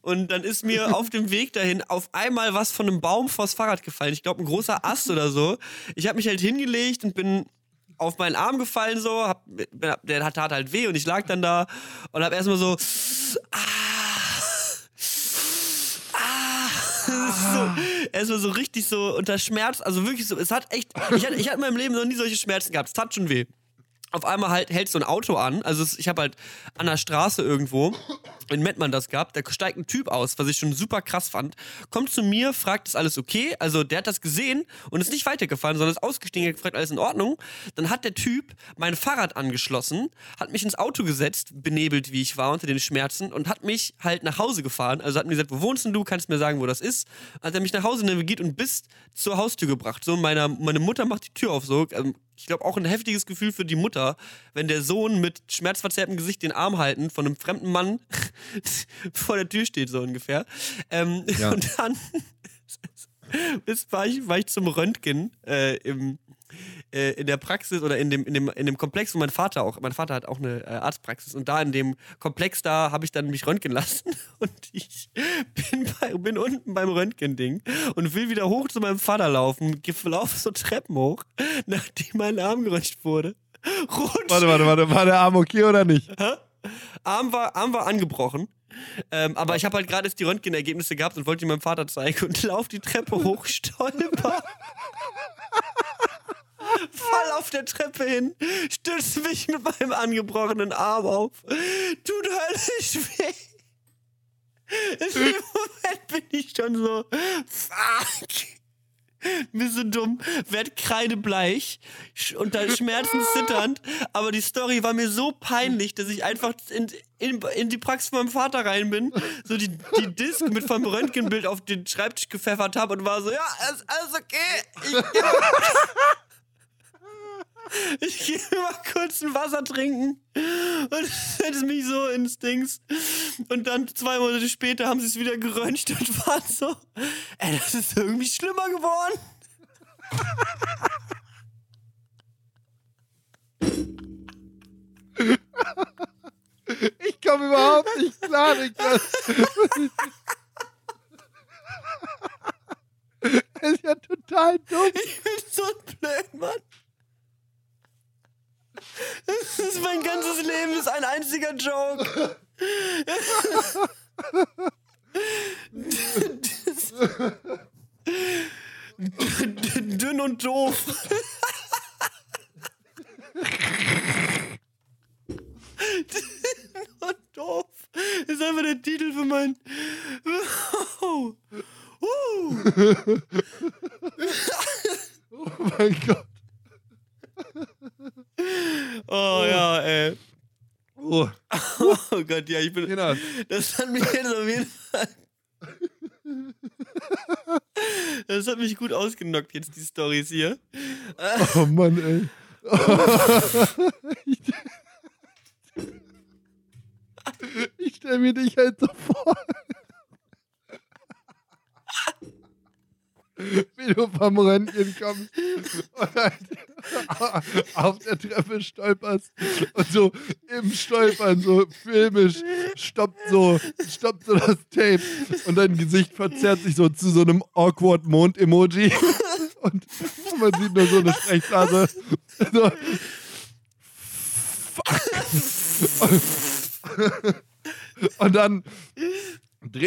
Und dann ist mir auf dem Weg dahin auf einmal was von einem Baum vors Fahrrad gefallen. Ich glaube, ein großer Ast oder so. Ich habe mich halt hingelegt und bin auf meinen Arm gefallen so, hab, der tat halt weh und ich lag dann da und hab erstmal so ah, ah, so, erstmal so richtig so unter Schmerz, also wirklich so, es hat echt, ich hatte, ich hatte in meinem Leben noch nie solche Schmerzen gehabt, es tat schon weh. Auf einmal halt hält so ein Auto an, also ich habe halt an der Straße irgendwo in Mettmann das gehabt, da steigt ein Typ aus, was ich schon super krass fand, kommt zu mir, fragt, ist alles okay? Also der hat das gesehen und ist nicht weitergefahren, sondern ist ausgestiegen, hat gefragt, alles in Ordnung? Dann hat der Typ mein Fahrrad angeschlossen, hat mich ins Auto gesetzt, benebelt wie ich war unter den Schmerzen und hat mich halt nach Hause gefahren. Also hat mir gesagt, wo wohnst denn du? Kannst mir sagen, wo das ist? Hat er mich nach Hause navigiert und bis zur Haustür gebracht. So, meiner, meine Mutter macht die Tür auf so. ähm, ich glaube, auch ein heftiges Gefühl für die Mutter, wenn der Sohn mit schmerzverzerrtem Gesicht den Arm halten von einem fremden Mann vor der Tür steht, so ungefähr. Ähm, Ja. Und dann war ich, war ich zum Röntgen äh, im, äh, in der Praxis oder in dem, in, dem, in dem Komplex, wo mein Vater auch, mein Vater hat auch eine äh, Arztpraxis und da in dem Komplex da habe ich dann mich röntgen lassen und ich bin, bei, bin unten beim Röntgending und will wieder hoch zu meinem Vater laufen, laufe so Treppen hoch, nachdem mein Arm geröntgt wurde. Rutsch, Warte, warte, warte. War der Arm okay oder nicht? Arm war, Arm war angebrochen. Ähm, aber ich habe halt gerade die Röntgenergebnisse gehabt und wollte die meinem Vater zeigen und lauf die Treppe hoch, stolper. Fall auf der Treppe hin, stütze mich mit meinem angebrochenen Arm auf. Tut höllisch weh. In dem Moment bin ich schon so, fuck. Mir so dumm, werd kreidebleich da Schmerzen zitternd. Aber die Story war mir so peinlich, dass ich einfach in, in, in die Praxis von meinem Vater rein bin, so die, die Disk mit vom Röntgenbild auf den Schreibtisch pfeffert habe und war so, ja, ist alles okay. Ich ich geh mal kurz ein Wasser trinken und setze mich so ins Dings. Und dann zwei Monate später haben sie es wieder geröntgt und waren so, ey, das ist irgendwie schlimmer geworden. Ich komme überhaupt nicht klar, Niklas. Das ist ja total dumm. Ich bin so blöd, Mann. Ist mein ganzes Leben ist ein einziger Joke. Dünn und doof. Dünn und doof. Ist einfach der Titel für mein. Oh. Uh. Oh mein Gott. Oh ja, ey. Oh, Oh Gott, ja, ich bin. Kinder. Das hat mich jetzt auf jeden Fall. Das hat mich gut ausgenockt, jetzt die Stories hier. Oh Mann, ey. Ich, ich stelle mir dich halt so vor. Wie du vom Röntgen kommst und halt auf der Treppe stolperst und so im Stolpern so filmisch stoppt so, stoppt so das Tape und dein Gesicht verzerrt sich so zu so einem awkward Mond-Emoji und man sieht nur so eine Sprechblase. So. Fuck. Und dann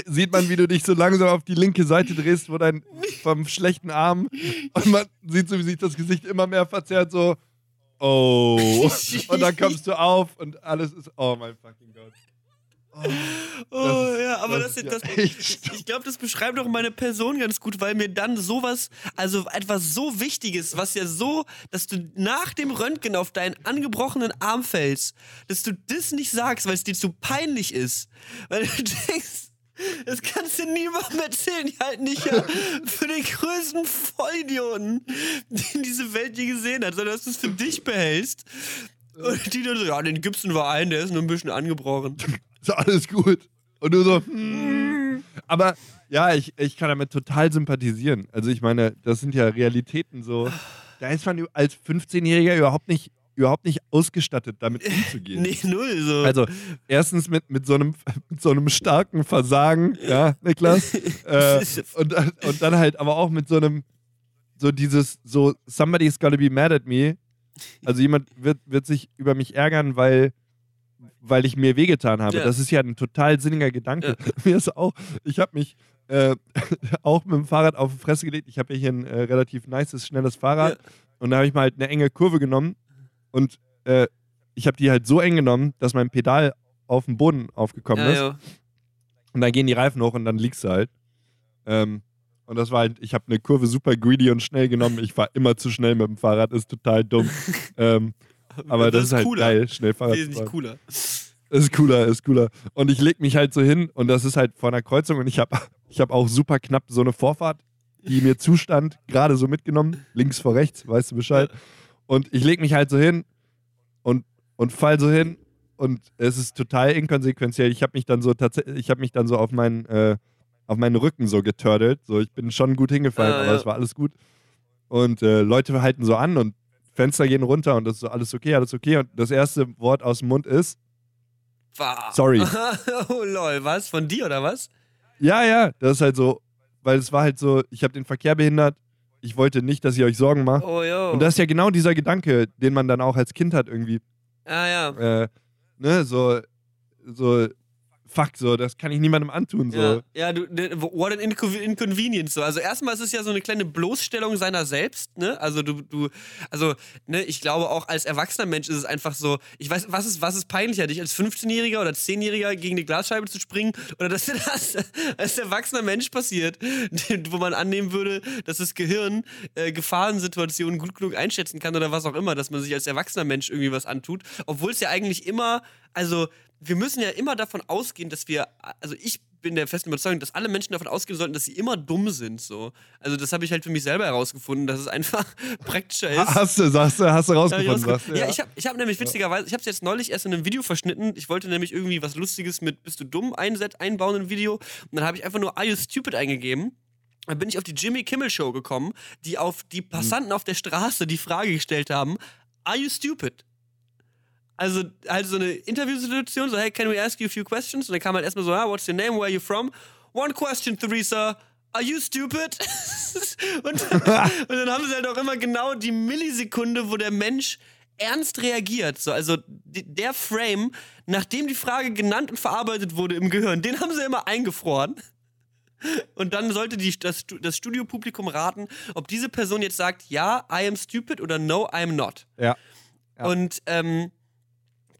sieht man, wie du dich so langsam auf die linke Seite drehst, wo dein vom schlechten Arm und man sieht so, wie sich das Gesicht immer mehr verzerrt, so oh. Und dann kommst du auf und alles ist oh mein fucking Gott. Oh ist- ja, aber das das, ist das, ja ich, ich glaube, das beschreibt auch meine Person ganz gut, weil mir dann sowas, also etwas so Wichtiges, was ja so, dass du nach dem Röntgen auf deinen angebrochenen Arm fällst, dass du das nicht sagst, weil es dir zu peinlich ist. Weil du denkst, das kannst du niemandem erzählen. Die halten dich ja für den größten Vollidioten, den diese Welt je gesehen hat, sondern dass du es für dich behältst. Und die dann so, ja, den Gibson war ein, der ist nur ein bisschen angebrochen. Ist alles gut. Und du so, hm. aber ja, ich, ich kann damit total sympathisieren. Also ich meine, das sind ja Realitäten so. Da ist man als 15-Jähriger überhaupt nicht, überhaupt nicht ausgestattet, damit umzugehen. Nee, null so. Also erstens mit, mit, so einem, mit so einem starken Versagen, ja, Niklas. äh, und, dann- und dann halt aber auch mit so einem, so dieses, so, somebody's gotta be mad at me. Also jemand wird, wird sich über mich ärgern, weil, weil ich mir wehgetan habe. Ja. Das ist ja ein total sinniger Gedanke. Mir ist auch, ich habe mich äh, auch mit dem Fahrrad auf die Fresse gelegt. Ich habe ja hier ein äh, relativ nices, schnelles Fahrrad. Ja. Und da habe ich mal halt eine enge Kurve genommen und äh, ich habe die halt so eng genommen, dass mein Pedal auf den Boden aufgekommen ja, ist. ja. Und dann gehen die Reifen hoch und dann liegst du halt. Ähm, und das war halt, ich habe eine Kurve super greedy und schnell genommen. Ich war immer zu schnell mit dem Fahrrad, ist total dumm. ähm, aber das, ist halt cooler. geil, schnell Fahrrad Wesentlich cooler. Ist cooler, ist cooler. Und ich leg mich halt so hin und das ist halt vor einer Kreuzung und ich habe ich hab auch super knapp so eine Vorfahrt, die mir zustand, gerade so mitgenommen, links vor rechts, weißt du Bescheid. Und ich lege mich halt so hin und, und fall so hin und es ist total inkonsequenziell. Ich habe mich dann so tatsächlich, ich habe mich dann so auf meinen, äh, auf meinen Rücken so getördelt. So, ich bin schon gut hingefallen, Ah, aber ja. es war alles gut. Und äh, Leute halten so an und Fenster gehen runter und das ist so alles okay, alles okay. Und das erste Wort aus dem Mund ist, Wow. Sorry. oh lol, was? Von dir oder was? ja, ja, das ist halt so, weil es war halt so, ich habe den Verkehr behindert. Ich wollte nicht, dass ihr euch Sorgen macht. Oh jo. Und das ist ja genau dieser Gedanke, den man dann auch als Kind hat irgendwie. ah ja. Äh, ne, so, so, fuck, so, das kann ich niemandem antun. So. Ja, ja du, ne, what an inco inconvenience. So. Also erstmal ist es ja so eine kleine Bloßstellung seiner selbst, ne? Also du, du, also, ne, ich glaube auch als erwachsener Mensch ist es einfach so, ich weiß, was ist, was ist peinlicher, dich als 15-Jähriger oder 10-Jähriger gegen eine Glasscheibe zu springen oder dass dir das als erwachsener Mensch passiert, wo man annehmen würde, dass das Gehirn äh, Gefahrensituationen gut genug einschätzen kann oder was auch immer, dass man sich als erwachsener Mensch irgendwie was antut, obwohl es ja eigentlich immer, also wir müssen ja immer davon ausgehen, dass wir, also ich bin der festen Überzeugung, dass alle Menschen davon ausgehen sollten, dass sie immer dumm sind. So. Also das habe ich halt für mich selber herausgefunden, dass es einfach praktischer ist. Hast du, sagst du, hast du rausgefunden, du? ja, ich habe ich hab nämlich witzigerweise, ich habe es jetzt neulich erst in einem Video verschnitten. Ich wollte nämlich irgendwie was Lustiges mit Bist du dumm einset, einbauen in ein Video. Und dann habe ich einfach nur Are you stupid eingegeben. Dann bin ich auf die Jimmy Kimmel Show gekommen, die auf die Passanten auf der Straße die Frage gestellt haben: Are you stupid? Also halt so eine Interviewsituation, so hey, can we ask you a few questions? Und dann kam halt erstmal so, ah, what's your name, where are you from? One question, Theresa. Are you stupid? und, dann, und dann haben sie halt auch immer genau die Millisekunde, wo der Mensch ernst reagiert. So, also der Frame, nachdem die Frage genannt und verarbeitet wurde im Gehirn, den haben sie immer eingefroren. Und dann sollte die, das, das Studiopublikum raten, ob diese Person jetzt sagt, ja, I am stupid oder no, I am not. Ja. Ja. Und ähm,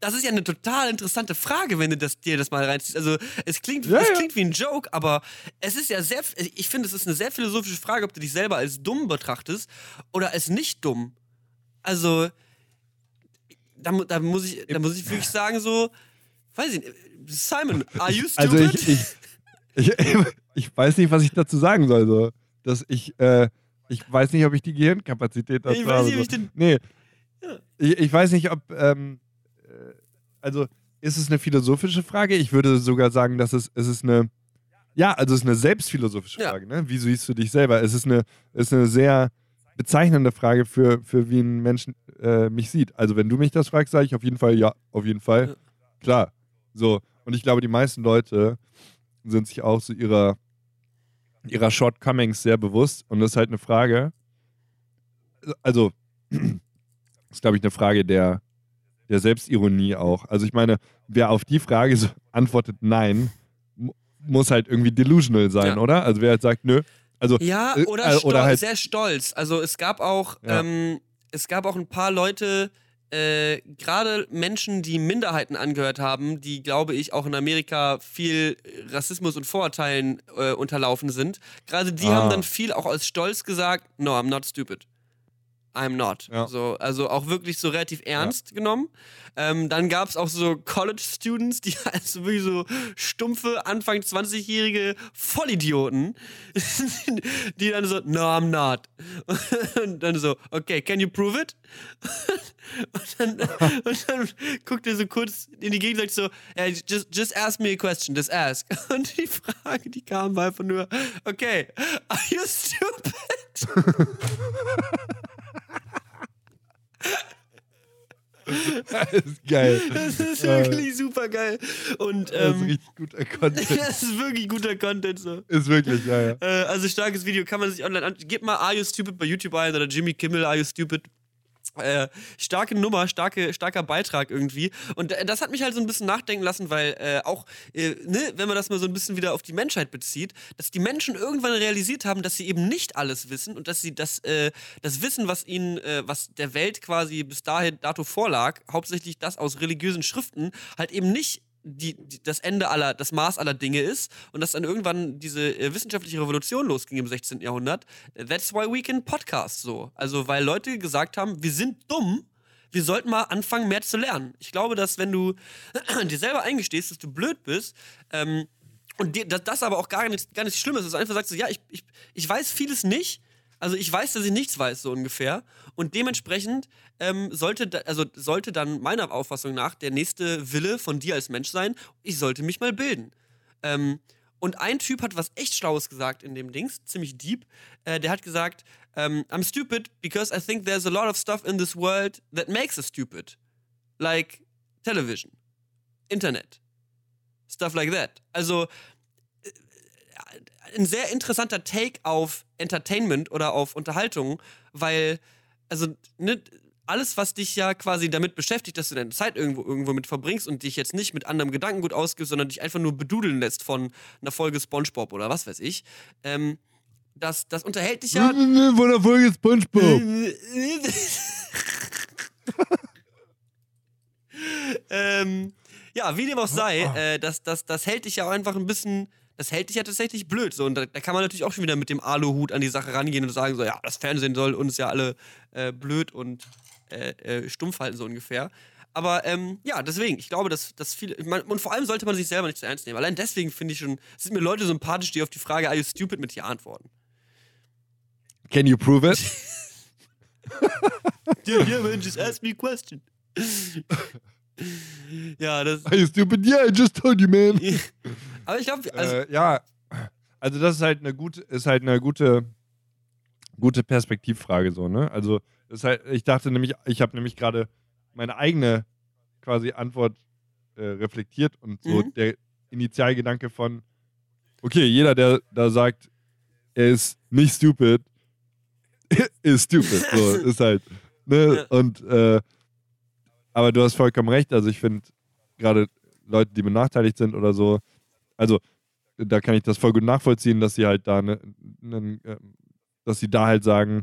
das ist ja eine total interessante Frage, wenn du das, dir das mal reinziehst. Also es klingt, Ja, es ja. klingt wie ein Joke, aber es ist ja sehr, ich finde, es ist eine sehr philosophische Frage, ob du dich selber als dumm betrachtest oder als nicht dumm. Also da, da, muss, ich, da muss ich wirklich sagen so, weiß ich nicht, Simon, are you stupid? Also ich, ich, ich, ich weiß nicht, was ich dazu sagen soll. So. Dass ich, äh, ich weiß nicht, ob ich die Gehirnkapazität dazu Ich weiß habe. nicht, ob ich den- Nee. Ja. Ich, ich weiß nicht, ob, ähm, äh, also ist es eine philosophische Frage? Ich würde sogar sagen, dass es, es ist eine, ja, also es ist eine selbstphilosophische Ja. Frage. Ne? Wie siehst du dich selber? Es ist eine, es ist eine sehr bezeichnende Frage für, für wie ein Mensch äh, mich sieht. Also wenn du mich das fragst, sage ich auf jeden Fall ja, auf jeden Fall. Ja. Klar. So. Und ich glaube, die meisten Leute sind sich auch so ihrer, ihrer Shortcomings sehr bewusst. Und das ist halt eine Frage. Also, das ist, glaube ich, eine Frage der, der Selbstironie auch. Also ich meine, wer auf die Frage so antwortet nein, mu- muss halt irgendwie delusional sein, Ja. oder? Also wer halt sagt, nö. Also, Ja, äh, oder, äh, oder halt- sehr stolz. Also es gab auch, Ja. ähm, es gab auch ein paar Leute, äh, gerade Menschen, die Minderheiten angehört haben, die, glaube ich, auch in Amerika viel Rassismus und Vorurteilen äh, unterlaufen sind. Gerade die Ah. haben dann viel auch als Stolz gesagt, no, I'm not stupid. I'm not. Ja. So, also auch wirklich so relativ ernst genommen. Ähm, dann gab es auch so College-Students, die also wirklich so stumpfe, Anfang 20-jährige Vollidioten, die dann so, no, I'm not. Und dann so, okay, can you prove it? Und dann, und dann guckt er so kurz in die Gegend und sagt so, hey, just, just ask me a question, just ask. Und die Frage, die kam einfach nur, okay, are you stupid? Das ist geil. Das ist Äh. wirklich super geil. Und Das ist ähm, richtig guter Content. das ist wirklich guter Content so. ist wirklich, ja, ja. Äh, also starkes Video kann man sich online an. Gib mal Are You Stupid bei YouTube ein oder Jimmy Kimmel Are You Stupid. Äh, starke Nummer, starke, starker Beitrag irgendwie. Und äh, das hat mich halt so ein bisschen nachdenken lassen, weil äh, auch, äh, ne, wenn man das mal so ein bisschen wieder auf die Menschheit bezieht, dass die Menschen irgendwann realisiert haben, dass sie eben nicht alles wissen und dass sie das, äh, das Wissen, was ihnen, was der Welt quasi bis dahin dato vorlag, hauptsächlich das aus religiösen Schriften, halt eben nicht die, die, das Ende aller, das Maß aller Dinge ist und dass dann irgendwann diese äh, wissenschaftliche Revolution losging im 16. Jahrhundert. That's why we can podcast so. Also, weil Leute gesagt haben, wir sind dumm, wir sollten mal anfangen, mehr zu lernen. Ich glaube, dass wenn du dir selber eingestehst, dass du blöd bist, ähm, und dir, dass das aber auch gar nicht, gar nicht schlimm ist, dass du einfach sagst, so, ja, ich, ich, ich weiß vieles nicht, Also ich weiß, dass ich nichts weiß, so ungefähr. Und dementsprechend ähm, sollte, da, also sollte dann meiner Auffassung nach der nächste Wille von dir als Mensch sein, ich sollte mich mal bilden. Ähm, und ein Typ hat was echt Schlaues gesagt in dem Dings, ziemlich deep. Äh, der hat gesagt, ähm, I'm stupid because I think there's a lot of stuff in this world that makes us stupid. Like television, Internet, stuff like that. Also äh, ein sehr interessanter Take auf Entertainment oder auf Unterhaltung, weil, also, ne, alles, was dich ja quasi damit beschäftigt, dass du deine Zeit irgendwo, irgendwo mit verbringst und dich jetzt nicht mit anderem Gedankengut ausgibst, sondern dich einfach nur bedudeln lässt von einer Folge Spongebob oder was weiß ich, ähm, das, das unterhält dich ja. Von der Folge Spongebob. ähm, ja, wie dem auch sei, äh, das, das, das hält dich ja auch einfach ein bisschen, das hält dich ja tatsächlich blöd. So. Und da, da kann man natürlich auch schon wieder mit dem Aluhut an die Sache rangehen und sagen, so, ja, das Fernsehen soll uns ja alle äh, blöd und äh, äh, stumpf halten, so ungefähr. Aber ähm, ja, deswegen, ich glaube, dass, dass viele. Man, und vor allem sollte man sich selber nicht zu ernst nehmen. Allein deswegen finde ich schon, es sind mir Leute sympathisch, die auf die Frage, are you stupid, mit Ja antworten. Can you prove it? yeah, yeah, man, just ask me a question. ja, das. Are you stupid? Yeah, I just told you, man. Aber ich glaube, also, äh, ja, also das ist halt eine gute, ist halt eine gute, gute Perspektivfrage so, ne? Also ist halt, ich dachte nämlich, ich habe nämlich gerade meine eigene quasi Antwort äh, reflektiert und so Mhm. der Initialgedanke von, okay, jeder, der da sagt, er ist nicht stupid, ist stupid. So, ist halt, ne? Ja. Und äh, aber du hast vollkommen recht. Also ich finde gerade Leute, die benachteiligt sind oder so, also da kann ich das voll gut nachvollziehen, dass sie halt da ne, ne, dass sie da halt sagen,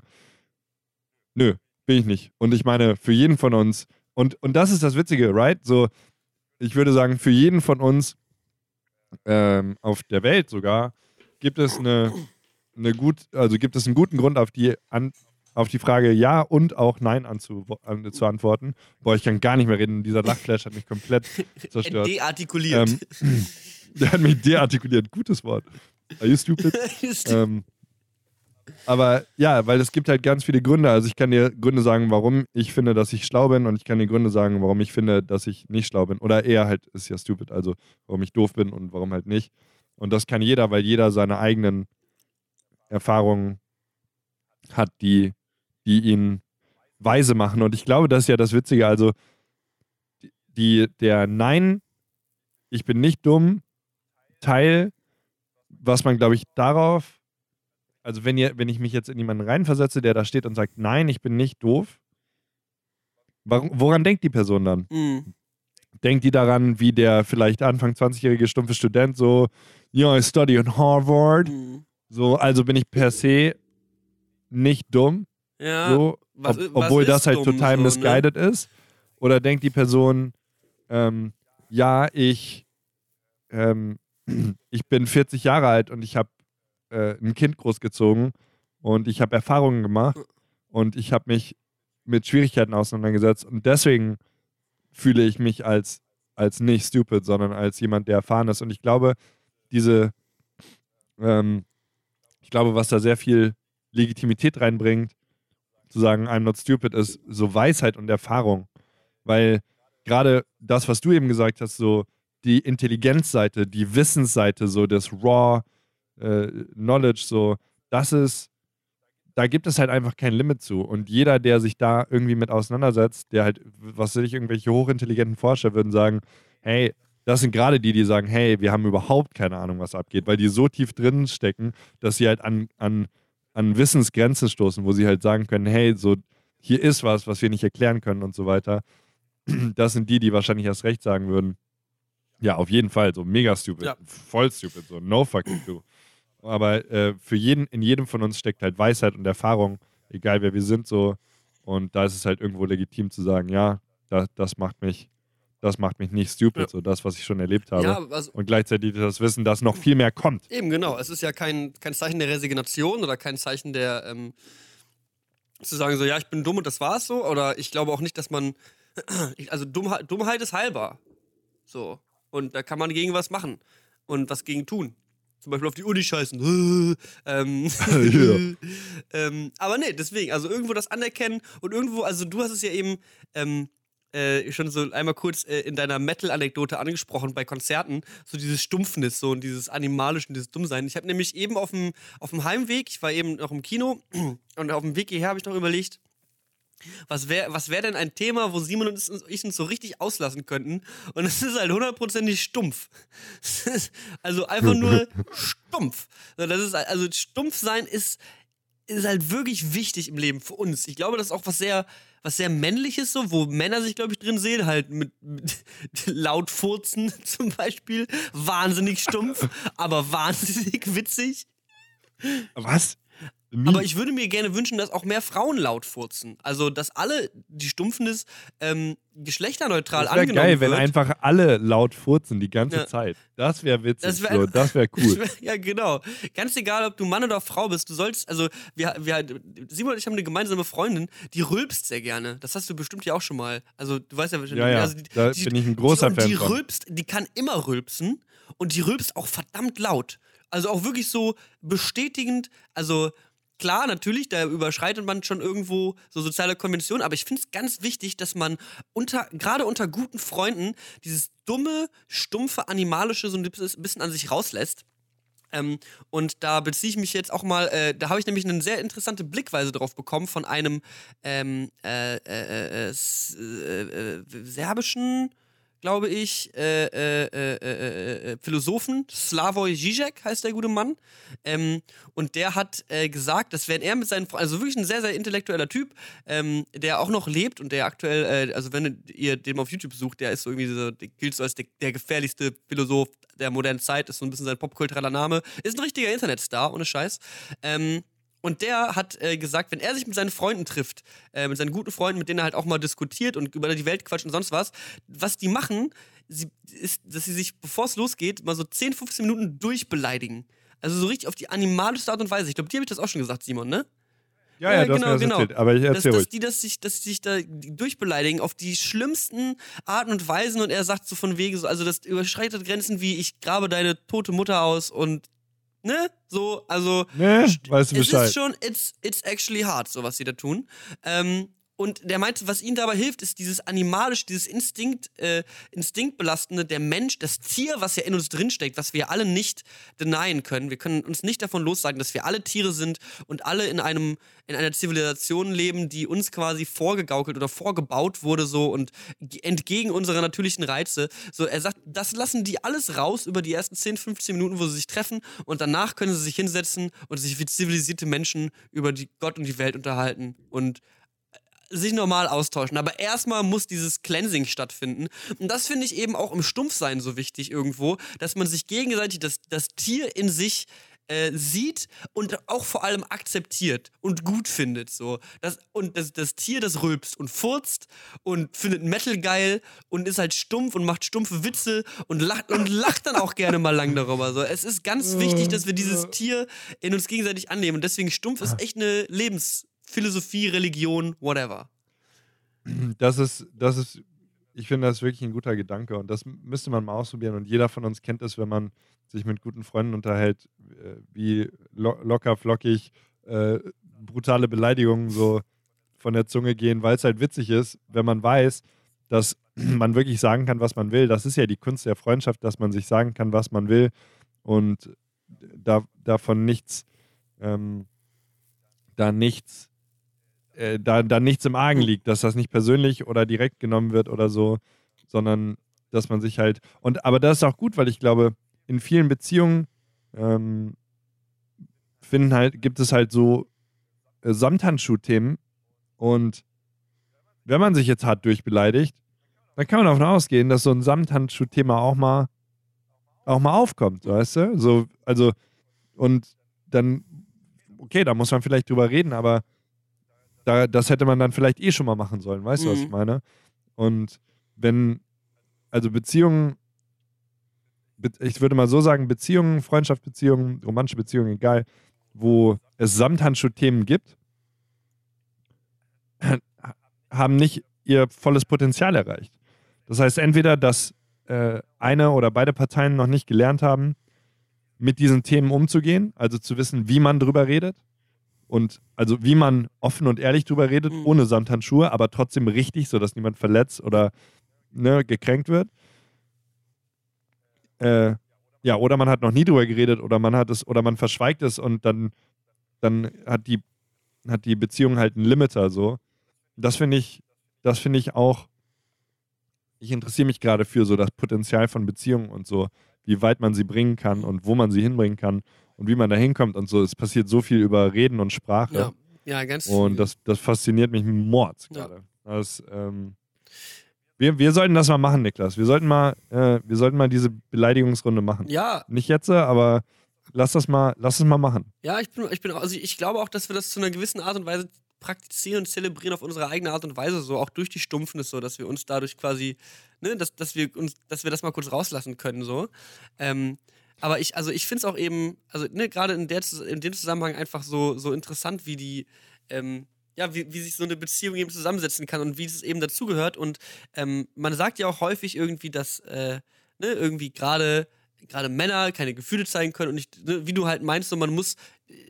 nö, bin ich nicht. Und ich meine, für jeden von uns, und, und das ist das Witzige, right? So, ich würde sagen, für jeden von uns ähm, auf der Welt sogar gibt es eine, eine gut, also gibt es einen guten Grund auf die an, auf die Frage Ja und auch Nein anzu, an, zu antworten. Boah, ich kann gar nicht mehr reden. Dieser Lachflash hat mich komplett zerstört. deartikuliert. Ähm, der hat mich deartikuliert. Gutes Wort. Are you stupid? ähm, aber ja, weil es gibt halt ganz viele Gründe. Also ich kann dir Gründe sagen, warum ich finde, dass ich schlau bin und ich kann dir Gründe sagen, warum ich finde, dass ich nicht schlau bin. Oder eher halt, ist ja stupid, also warum ich doof bin und warum halt nicht. Und das kann jeder, weil jeder seine eigenen Erfahrungen hat, die, die ihn weise machen. Und ich glaube, das ist ja das Witzige. Also die, der Nein, ich bin nicht dumm, Teil, was man, glaube ich, darauf, also wenn, ihr, wenn ich mich jetzt in jemanden reinversetze, der da steht und sagt, nein, ich bin nicht doof, warum, woran denkt die Person dann? Mhm. Denkt die daran, wie der vielleicht Anfang 20-jährige stumpfe Student so, ja, ich study in Harvard, Mhm. so, also bin ich per se nicht dumm, Ja. so, was ob, was obwohl das halt dumm total so, ne? misguided ist? Oder denkt die Person, ähm, ja, ich, ähm, ich bin 40 Jahre alt und ich habe äh, ein Kind großgezogen und ich habe Erfahrungen gemacht und ich habe mich mit Schwierigkeiten auseinandergesetzt und deswegen fühle ich mich als, als nicht stupid, sondern als jemand, der erfahren ist. Und ich glaube, diese, ähm, ich glaube, was da sehr viel Legitimität reinbringt, zu sagen, I'm not stupid, ist so Weisheit und Erfahrung. Weil gerade das, was du eben gesagt hast, so die Intelligenzseite, die Wissensseite, so das Raw äh, Knowledge, so, das ist, da gibt es halt einfach kein Limit zu. Und jeder, der sich da irgendwie mit auseinandersetzt, der halt, was weiß ich, irgendwelche hochintelligenten Forscher würden sagen, hey, das sind gerade die, die sagen, hey, wir haben überhaupt keine Ahnung, was abgeht, weil die so tief drin stecken, dass sie halt an, an, an Wissensgrenzen stoßen, wo sie halt sagen können, hey, so, hier ist was, was wir nicht erklären können und so weiter. Das sind die, die wahrscheinlich erst recht sagen würden. Ja, auf jeden Fall, so mega stupid, Ja. voll stupid, so no fucking clue. Aber äh, für jeden, in jedem von uns steckt halt Weisheit und Erfahrung, egal wer wir sind, so. Und da ist es halt irgendwo legitim zu sagen, ja, das, das macht mich, das macht mich nicht stupid, Ja. so das, was ich schon erlebt habe. Ja, also, Und gleichzeitig das Wissen, dass noch viel mehr kommt. Eben, genau. Es ist ja kein, kein Zeichen der Resignation oder kein Zeichen der, ähm, zu sagen, so, ja, ich bin dumm und das war's so. Oder ich glaube auch nicht, dass man, also Dummheit, Dummheit ist heilbar. So. Und da kann man gegen was machen und was gegen tun. zum Beispiel auf die Uni scheißen. ähm, ähm, aber nee, deswegen, also irgendwo das anerkennen und irgendwo, also du hast es ja eben ähm, äh, schon so einmal kurz äh, in deiner Metal-Anekdote angesprochen bei Konzerten, so dieses Stumpfnis so und dieses Animalische und dieses Dummsein. Ich habe nämlich eben auf dem, auf dem Heimweg, ich war eben noch im Kino und auf dem Weg hierher habe ich noch überlegt, was wäre was wär denn ein Thema, wo Simon und ich uns so richtig auslassen könnten? Und es ist halt hundertprozentig stumpf. also einfach nur stumpf. Das ist, also stumpf sein ist, ist halt wirklich wichtig im Leben für uns. Ich glaube, das ist auch was sehr, was sehr männliches, so, wo Männer sich, glaube ich, drin sehen, halt mit, mit laut Furzen zum Beispiel. Wahnsinnig stumpf, aber wahnsinnig witzig. Was? Aber ich würde mir gerne wünschen, dass auch mehr Frauen laut furzen. Also, dass alle die Stumpfnis ähm, geschlechterneutral das angenommen geil, wird. wenn einfach alle laut furzen die ganze ja. Zeit. Das wäre witzig. Das wäre so, wär cool. wär, ja, genau. Ganz egal, ob du Mann oder Frau bist, du sollst, also, wir, wir, Simon und ich haben eine gemeinsame Freundin, die rülpst sehr gerne. Das hast du bestimmt ja auch schon mal. Also, du weißt ja wahrscheinlich. Ja, ja. Also, die, da die, bin ich ein großer die, Fan die von. Rülpst, die kann immer rülpsen und die rülpst auch verdammt laut. Also auch wirklich so bestätigend, also klar, natürlich, da überschreitet man schon irgendwo so soziale Konventionen, aber ich finde es ganz wichtig, dass man unter, gerade unter guten Freunden, dieses dumme, stumpfe, animalische so ein bisschen an sich rauslässt. Ähm, und da beziehe ich mich jetzt auch mal, äh, da habe ich nämlich eine sehr interessante Blickweise drauf bekommen von einem ähm, äh, äh, äh, äh, äh serbischen glaube ich, äh äh, äh, äh, äh, Philosophen, Slavoj Žižek heißt der gute Mann. Ähm, und der hat gesagt, dass wenn er mit seinen Freunden, also wirklich ein sehr, sehr intellektueller Typ, ähm, der auch noch lebt und der aktuell, also wenn ihr den auf YouTube sucht, der ist so irgendwie so, gilt so als der, der gefährlichste Philosoph der modernen Zeit, ist so ein bisschen sein popkultureller Name, ist ein richtiger Internetstar, ohne Scheiß. Ähm, und der hat äh, gesagt, wenn er sich mit seinen Freunden trifft, äh, mit seinen guten Freunden, mit denen er halt auch mal diskutiert und über die Welt quatscht und sonst was, was die machen, sie, ist, dass sie sich, bevor es losgeht, mal so 10, 15 Minuten durchbeleidigen. Also so richtig auf die animalischste Art und Weise. Ich glaube, dir habe ich das auch schon gesagt, Simon, ne? Ja, ja, ja, du genau, hast mir das genau. Aber ich erzähl dass, dass, die, dass, sich, dass sich da durchbeleidigen auf die schlimmsten Arten und Weisen und er sagt so von wegen so, also das überschreitet Grenzen wie ich grabe deine tote Mutter aus und ne? So, also. Ne, weißt du Bescheid. Es ist schon, it's, it's actually hard, so was sie da tun. Ähm, und der meinte, was ihnen dabei hilft, ist dieses animalisch, dieses Instinkt, äh, instinktbelastende, der Mensch, das Tier, was ja in uns drinsteckt, was wir alle nicht denyen können. Wir können uns nicht davon lossagen, dass wir alle Tiere sind und alle in einem, in einer Zivilisation leben, die uns quasi vorgegaukelt oder vorgebaut wurde, so und entgegen unserer natürlichen Reize. So, er sagt, das lassen die alles raus über die ersten 10, 15 Minuten, wo sie sich treffen und danach können sie sich hinsetzen und sich wie zivilisierte Menschen über die Gott und die Welt unterhalten und sich normal austauschen. Aber erstmal muss dieses Cleansing stattfinden. Und das finde ich eben auch im Stumpfsein so wichtig irgendwo, dass man sich gegenseitig das, das Tier in sich äh, sieht und auch vor allem akzeptiert und gut findet. So. Das, und das, das Tier, das rülpst und furzt und findet Metal geil und ist halt stumpf und macht stumpfe Witze und lacht, und lacht dann auch gerne mal lang darüber. So. Es ist ganz wichtig, dass wir dieses Tier in uns gegenseitig annehmen. Und deswegen stumpf ist echt eine Lebens- Philosophie, Religion, whatever. Das ist, das ist, ich finde das wirklich ein guter Gedanke und das müsste man mal ausprobieren und jeder von uns kennt es, wenn man sich mit guten Freunden unterhält, äh, wie lo locker, flockig, äh, brutale Beleidigungen so von der Zunge gehen, weil es halt witzig ist, wenn man weiß, dass man wirklich sagen kann, was man will. Das ist ja die Kunst der Freundschaft, dass man sich sagen kann, was man will und da, davon nichts, ähm, da nichts äh, da, da nichts im Argen liegt, dass das nicht persönlich oder direkt genommen wird oder so, sondern dass man sich halt. Und aber das ist auch gut, weil ich glaube, in vielen Beziehungen ähm, finden halt, gibt es halt so äh, Samthandschuh-Themen und wenn man sich jetzt hart durchbeleidigt, dann kann man davon ausgehen, dass so ein Samthandschuh-Thema auch mal auch mal aufkommt, weißt du? So, also, und dann, okay, da muss man vielleicht drüber reden, aber da, das hätte man dann vielleicht eh schon mal machen sollen, weißt du, was ich mhm. meine? Und wenn, also Beziehungen, ich würde mal so sagen, Beziehungen, Freundschaftsbeziehungen, romantische Beziehungen, egal, wo es Samthandschuh-Themen gibt, haben nicht ihr volles Potenzial erreicht. Das heißt entweder, dass äh, eine oder beide Parteien noch nicht gelernt haben, mit diesen Themen umzugehen, also zu wissen, wie man drüber redet und also wie man offen und ehrlich drüber redet, Mhm. ohne Samthandschuhe, aber trotzdem richtig, sodass niemand verletzt oder ne, gekränkt wird. Äh, ja, oder man hat noch nie drüber geredet oder man hat es oder man verschweigt es und dann, dann hat die, hat die Beziehung halt einen Limiter so. Das finde ich, das finde ich auch, ich interessiere mich gerade für so das Potenzial von Beziehungen und so, wie weit man sie bringen kann und wo man sie hinbringen kann und wie man da hinkommt und so. Es passiert so viel über Reden und Sprache. Ja, ja ganz Und das, das fasziniert mich mords Ja. gerade. Das, ähm, wir, wir sollten das mal machen, Niklas. Wir sollten mal, äh, wir sollten mal diese Beleidigungsrunde machen. Ja, Nicht jetzt, aber lass das mal, lass es mal machen. ja, ich bin, ich bin, also ich glaube auch, dass wir das zu einer gewissen Art und Weise praktizieren und zelebrieren auf unsere eigene Art und Weise, so auch durch die Stumpfnis, so dass wir uns dadurch quasi, ne, dass, dass wir uns, dass wir das mal kurz rauslassen können, so. Ähm, aber ich, also ich finde es auch eben, also ne, gerade in, in dem Zusammenhang einfach so, so interessant, wie die, ähm, ja, wie, wie sich so eine Beziehung eben zusammensetzen kann und wie es eben dazugehört. Und ähm, man sagt ja auch häufig irgendwie, dass äh, ne, irgendwie gerade gerade Männer keine Gefühle zeigen können und nicht, ne, wie du halt meinst, so man muss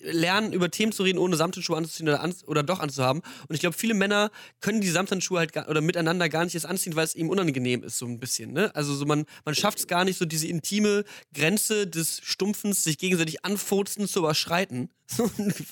lernen, über Themen zu reden, ohne Samthandschuhe anzuziehen oder, an, oder doch anzuhaben. Und ich glaube, viele Männer können die Samthandschuhe halt gar, oder miteinander gar nicht erst anziehen, weil es ihm unangenehm ist, so ein bisschen. Ne? Also so man, man schafft es gar nicht, so diese intime Grenze des Stumpfens, sich gegenseitig anfurzen zu überschreiten. So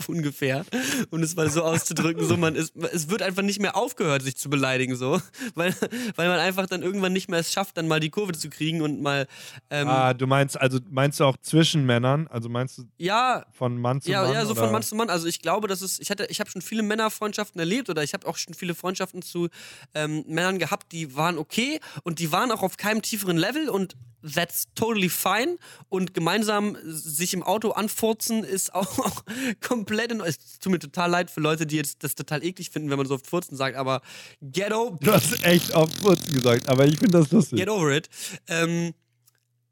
ungefähr. Um es mal so auszudrücken, so man ist, es wird einfach nicht mehr aufgehört, sich zu beleidigen, so. Weil, weil man einfach dann irgendwann nicht mehr es schafft, dann mal die Kurve zu kriegen und mal. Ähm, ah, du meinst, also meinst du auch zwischen Männern? Also meinst du ja, von Mann zu ja, Mann? ja, so oder? von Mann zu Mann. Also ich glaube, dass es, ich hatte, ich habe schon viele Männerfreundschaften erlebt oder ich habe auch schon viele Freundschaften zu ähm, Männern gehabt, die waren okay und die waren auch auf keinem tieferen Level und that's totally fine. Und gemeinsam sich im Auto anfurzen ist auch, auch komplett in Es tut mir total leid für Leute, die jetzt das total eklig finden, wenn man so oft Furzen sagt, aber ghetto, Du hast echt auf Furzen gesagt, aber ich finde das lustig. Get over it. Ähm,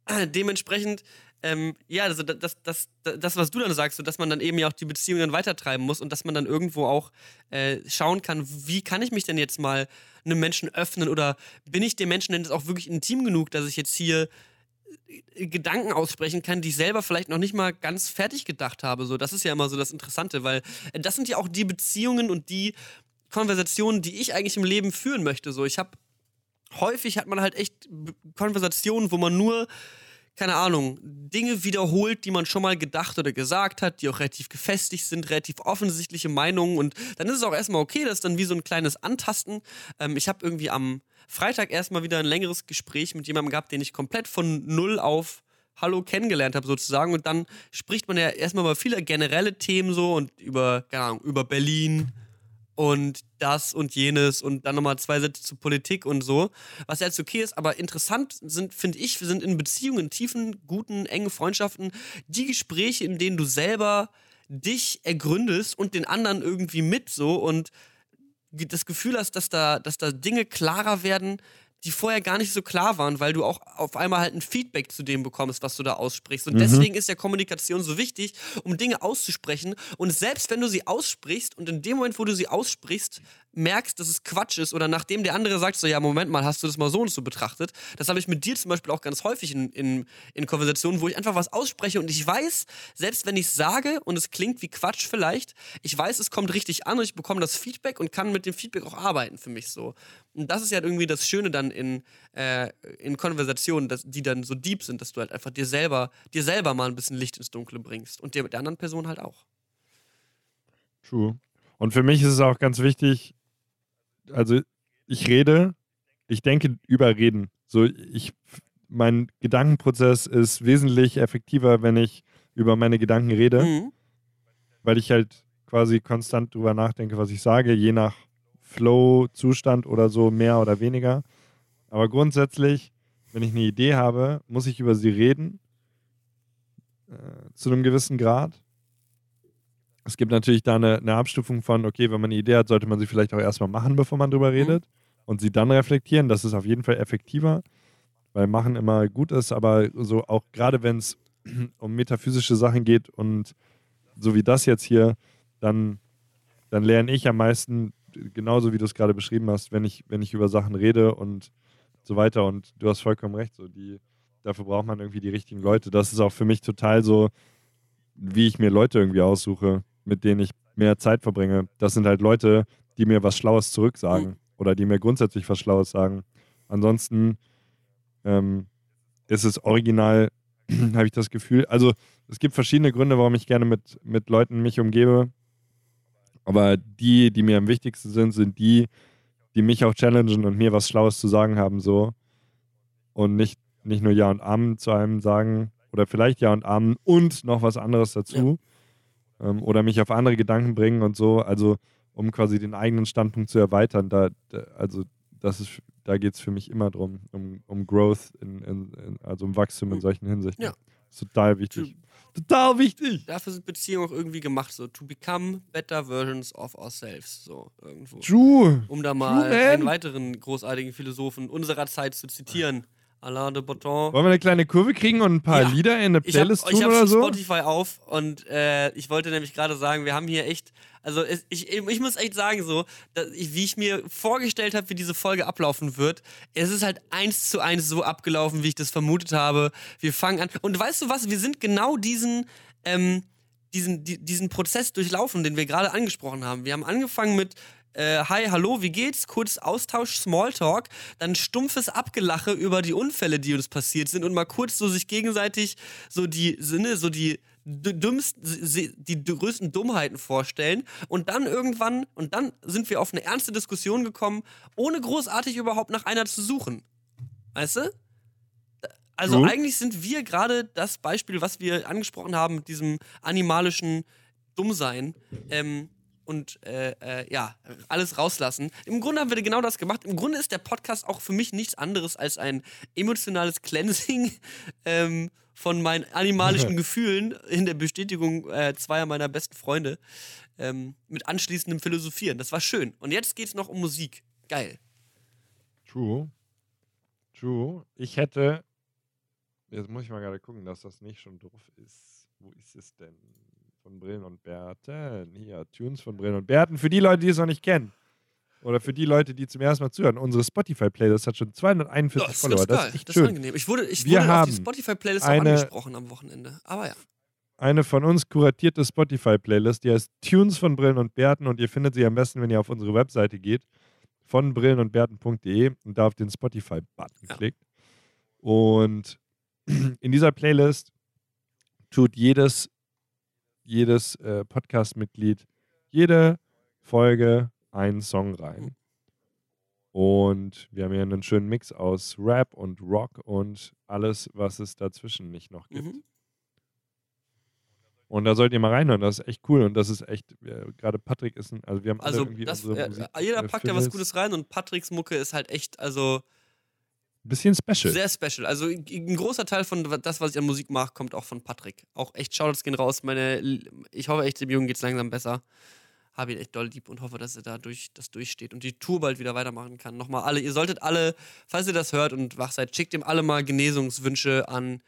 äh, dementsprechend, ähm, ja, also das, das, das, was du dann sagst, so, dass man dann eben ja auch die Beziehung dann weitertreiben muss und dass man dann irgendwo auch äh, schauen kann, wie kann ich mich denn jetzt mal einem Menschen öffnen oder bin ich dem Menschen denn jetzt auch wirklich intim genug, dass ich jetzt hier äh, Gedanken aussprechen kann, die ich selber vielleicht noch nicht mal ganz fertig gedacht habe. So, das ist ja immer so das Interessante, weil äh, das sind ja auch die Beziehungen und die Konversationen, die ich eigentlich im Leben führen möchte. So, ich habe häufig hat man halt echt Konversationen, wo man nur keine Ahnung, Dinge wiederholt, die man schon mal gedacht oder gesagt hat, die auch relativ gefestigt sind, relativ offensichtliche Meinungen. Und dann ist es auch erstmal okay, das ist dann wie so ein kleines Antasten. Ähm, ich habe irgendwie am Freitag erstmal wieder ein längeres Gespräch mit jemandem gehabt, den ich komplett von null auf Hallo kennengelernt habe sozusagen. Und dann spricht man ja erstmal über viele generelle Themen so und über, keine Ahnung, über Berlin, und das und jenes und dann nochmal zwei Sätze zur Politik und so, was jetzt okay ist, aber interessant sind, finde ich, sind in Beziehungen, tiefen, guten, engen Freundschaften, die Gespräche, in denen du selber dich ergründest und den anderen irgendwie mit so und das Gefühl hast, dass da, dass da Dinge klarer werden, die vorher gar nicht so klar waren, weil du auch auf einmal halt ein Feedback zu dem bekommst, was du da aussprichst. Und Mhm. deswegen ist ja Kommunikation so wichtig, um Dinge auszusprechen. Und selbst wenn du sie aussprichst und in dem Moment, wo du sie aussprichst, merkst, dass es Quatsch ist oder nachdem der andere sagt, so ja, Moment mal, hast du das mal so und so betrachtet. Das habe ich mit dir zum Beispiel auch ganz häufig in, in, in Konversationen, wo ich einfach was ausspreche und ich weiß, selbst wenn ich es sage und es klingt wie Quatsch vielleicht, ich weiß, es kommt richtig an und ich bekomme das Feedback und kann mit dem Feedback auch arbeiten für mich so. Und das ist ja irgendwie das Schöne dann in, äh, in Konversationen, dass, die dann so deep sind, dass du halt einfach dir selber, dir selber mal ein bisschen Licht ins Dunkle bringst und dir mit der anderen Person halt auch. True. Und für mich ist es auch ganz wichtig, also ich rede, ich denke über Reden. So, ich, mein Gedankenprozess ist wesentlich effektiver, wenn ich über meine Gedanken rede, Mhm. weil ich halt quasi konstant drüber nachdenke, was ich sage, je nach Flow-Zustand oder so, mehr oder weniger. Aber grundsätzlich, wenn ich eine Idee habe, muss ich über sie reden, äh, zu einem gewissen Grad. Es gibt natürlich da eine, eine Abstufung von, okay, wenn man eine Idee hat, sollte man sie vielleicht auch erstmal machen, bevor man drüber redet und sie dann reflektieren. Das ist auf jeden Fall effektiver, weil machen immer gut ist, aber so auch gerade wenn es um metaphysische Sachen geht und so wie das jetzt hier, dann, dann lerne ich am meisten, genauso wie du es gerade beschrieben hast, wenn ich, wenn ich über Sachen rede und so weiter. Und du hast vollkommen recht, so die, dafür braucht man irgendwie die richtigen Leute. Das ist auch für mich total so, wie ich mir Leute irgendwie aussuche, mit denen ich mehr Zeit verbringe. Das sind halt Leute, die mir was Schlaues zurücksagen Mhm. oder die mir grundsätzlich was Schlaues sagen. Ansonsten ähm, ist es original, habe ich das Gefühl. Also es gibt verschiedene Gründe, warum ich gerne mit, mit Leuten mich umgebe. Aber die, die mir am wichtigsten sind, sind die, die mich auch challengen und mir was Schlaues zu sagen haben, so. Und nicht, nicht nur Ja und Amen zu einem sagen oder vielleicht Ja und Amen und noch was anderes dazu. Ähm, oder mich auf andere Gedanken bringen und so. Also, um quasi den eigenen Standpunkt zu erweitern. Da, da also, das ist, da geht es für mich immer drum, um, um Growth, in, in, in, also um Wachstum in Mhm. solchen Hinsichten. Ja. Ist total wichtig. Total wichtig. Dafür sind Beziehungen auch irgendwie gemacht, so to become better versions of ourselves, so irgendwo. True. Um da mal True, einen weiteren großartigen Philosophen unserer Zeit zu zitieren. Alain de Botton. Wollen wir eine kleine Kurve kriegen und ein paar Ja. Lieder in eine Ich habe Playlist ich tun hab oder so? Spotify auf und äh, ich wollte nämlich gerade sagen, wir haben hier echt, also es, ich, ich muss echt sagen so, ich, wie ich mir vorgestellt habe, wie diese Folge ablaufen wird, es ist halt eins zu eins so abgelaufen, wie ich das vermutet habe. Wir fangen an und weißt du was, wir sind genau diesen, ähm, diesen, die, diesen Prozess durchlaufen, den wir gerade angesprochen haben. Wir haben angefangen mit äh, Hi, hallo, wie geht's? Kurz Austausch, Smalltalk, dann stumpfes Abgelache über die Unfälle, die uns passiert sind und mal kurz so sich gegenseitig so die Sinne, so die dümmsten, die größten Dummheiten vorstellen und dann irgendwann, und dann sind wir auf eine ernste Diskussion gekommen, ohne großartig überhaupt nach einer zu suchen. Weißt du? Also True. eigentlich sind wir gerade das Beispiel, was wir angesprochen haben mit diesem animalischen Dummsein. Ähm, und äh, äh, ja, alles rauslassen. Im Grunde haben wir genau das gemacht. Im Grunde ist der Podcast auch für mich nichts anderes als ein emotionales Cleansing ähm, von meinen animalischen Gefühlen in der Bestätigung äh, zweier meiner besten Freunde ähm, mit anschließendem Philosophieren. Das war schön. Und jetzt geht es noch um Musik. Geil. True. True. Ich hätte. Jetzt muss ich mal gerade gucken, dass das nicht schon drauf ist. Wo ist es denn? Von Brillen und Bärten. Hier, Tunes von Brillen und Bärten. Für die Leute, die es noch nicht kennen. Oder für die Leute, die zum ersten Mal zuhören. Unsere Spotify-Playlist hat schon 241 das ist Follower. ganz Das ist echt das schön. ist angenehm. Ich wurde, ich Wir wurde auf die Spotify-Playlist auch angesprochen am Wochenende. Aber ja. eine von uns kuratierte Spotify-Playlist, die heißt Tunes von Brillen und Bärten und ihr findet sie am besten, wenn ihr auf unsere Webseite geht, von brillenundbärten.de und da auf den Spotify-Button Ja. klickt. Und in dieser Playlist tut jedes, jedes äh, Podcast-Mitglied jede Folge einen Song rein. Und wir haben hier einen schönen Mix aus Rap und Rock und alles, was es dazwischen nicht noch gibt. Mhm. Und da sollt ihr mal reinhören, das ist echt cool und das ist echt, äh, gerade Patrick ist ein, also wir haben alle Also, irgendwie das, unsere äh, Musik, jeder äh, packt da was. Gutes rein und Patricks Mucke ist halt echt, also Bisschen special. sehr special. Also ein großer Teil von das, was ich an Musik mache, kommt auch von Patrick. Auch echt Shoutouts gehen raus. Meine, ich hoffe echt, dem Jungen geht's langsam besser. Habe ihn echt doll lieb und hoffe, dass er da durch, das durchsteht und die Tour bald wieder weitermachen kann. Nochmal alle, ihr solltet alle, falls ihr das hört und wach seid, schickt ihm alle mal Genesungswünsche an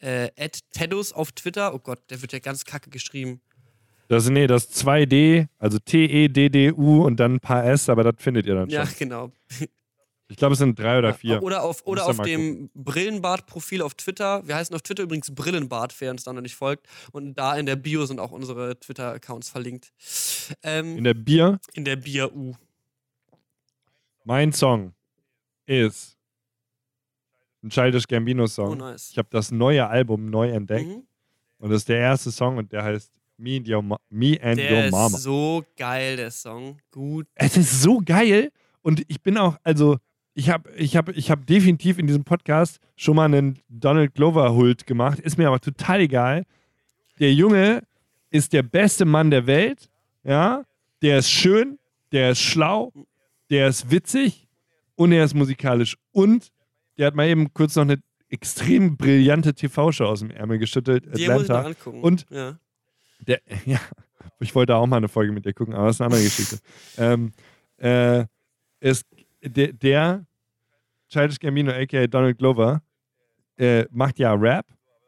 äh, Teddos auf Twitter. Oh Gott, der wird ja ganz kacke geschrieben. Das, nee, das 2D, also T-E-D-D-U und dann ein paar S, aber das findet ihr dann Ja, schon. genau. Ich glaube, es sind drei oder Ja, vier. Oder auf, oder auf dem Brillenbart-Profil auf Twitter. Wir heißen auf Twitter übrigens Brillenbart, wer uns da noch nicht folgt. Und da in der Bio sind auch unsere Twitter-Accounts verlinkt. Ähm, In der Bier, in der Bier-U. mein Song ist ein Childish Gambino-Song. Oh, nice. Ich habe das neue Album neu entdeckt Mhm. und das ist der erste Song und der heißt Me and Your, Ma Me and Your Der Mama. ist so geil, der Song. Gut. Es ist so geil und ich bin auch, also ich habe ich hab, ich hab definitiv in diesem Podcast schon mal einen Donald Glover-Hult gemacht, ist mir aber total egal. Der Junge ist der beste Mann der Welt, ja, der ist schön, der ist schlau, der ist witzig und er ist musikalisch und der hat mal eben kurz noch eine extrem brillante TV-Show aus dem Ärmel geschüttelt, Die muss ich noch Atlanta. angucken. Und- ja. Der, ja, ich wollte auch mal eine Folge mit dir gucken, aber das ist eine andere Geschichte. ähm, äh, es, der, der Childish Gambino, aka Donald Glover, äh, macht ja Rap.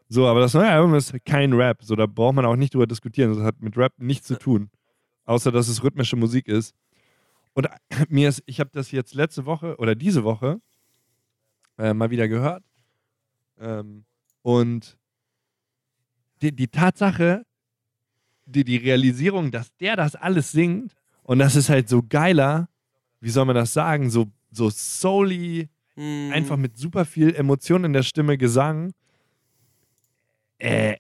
So, aber das neue Album ist kein Rap. So, da braucht man auch nicht drüber diskutieren. Das hat mit Rap nichts zu tun. Außer, dass es rhythmische Musik ist. Und mir ist, ich habe das jetzt letzte Woche oder diese Woche äh, mal wieder gehört. Ähm, und die, die Tatsache, die, die Realisierung, dass der das alles singt und das ist halt so geiler, wie soll man das sagen, so, so soully, Hm. einfach mit super viel Emotion in der Stimme Gesang. Äh,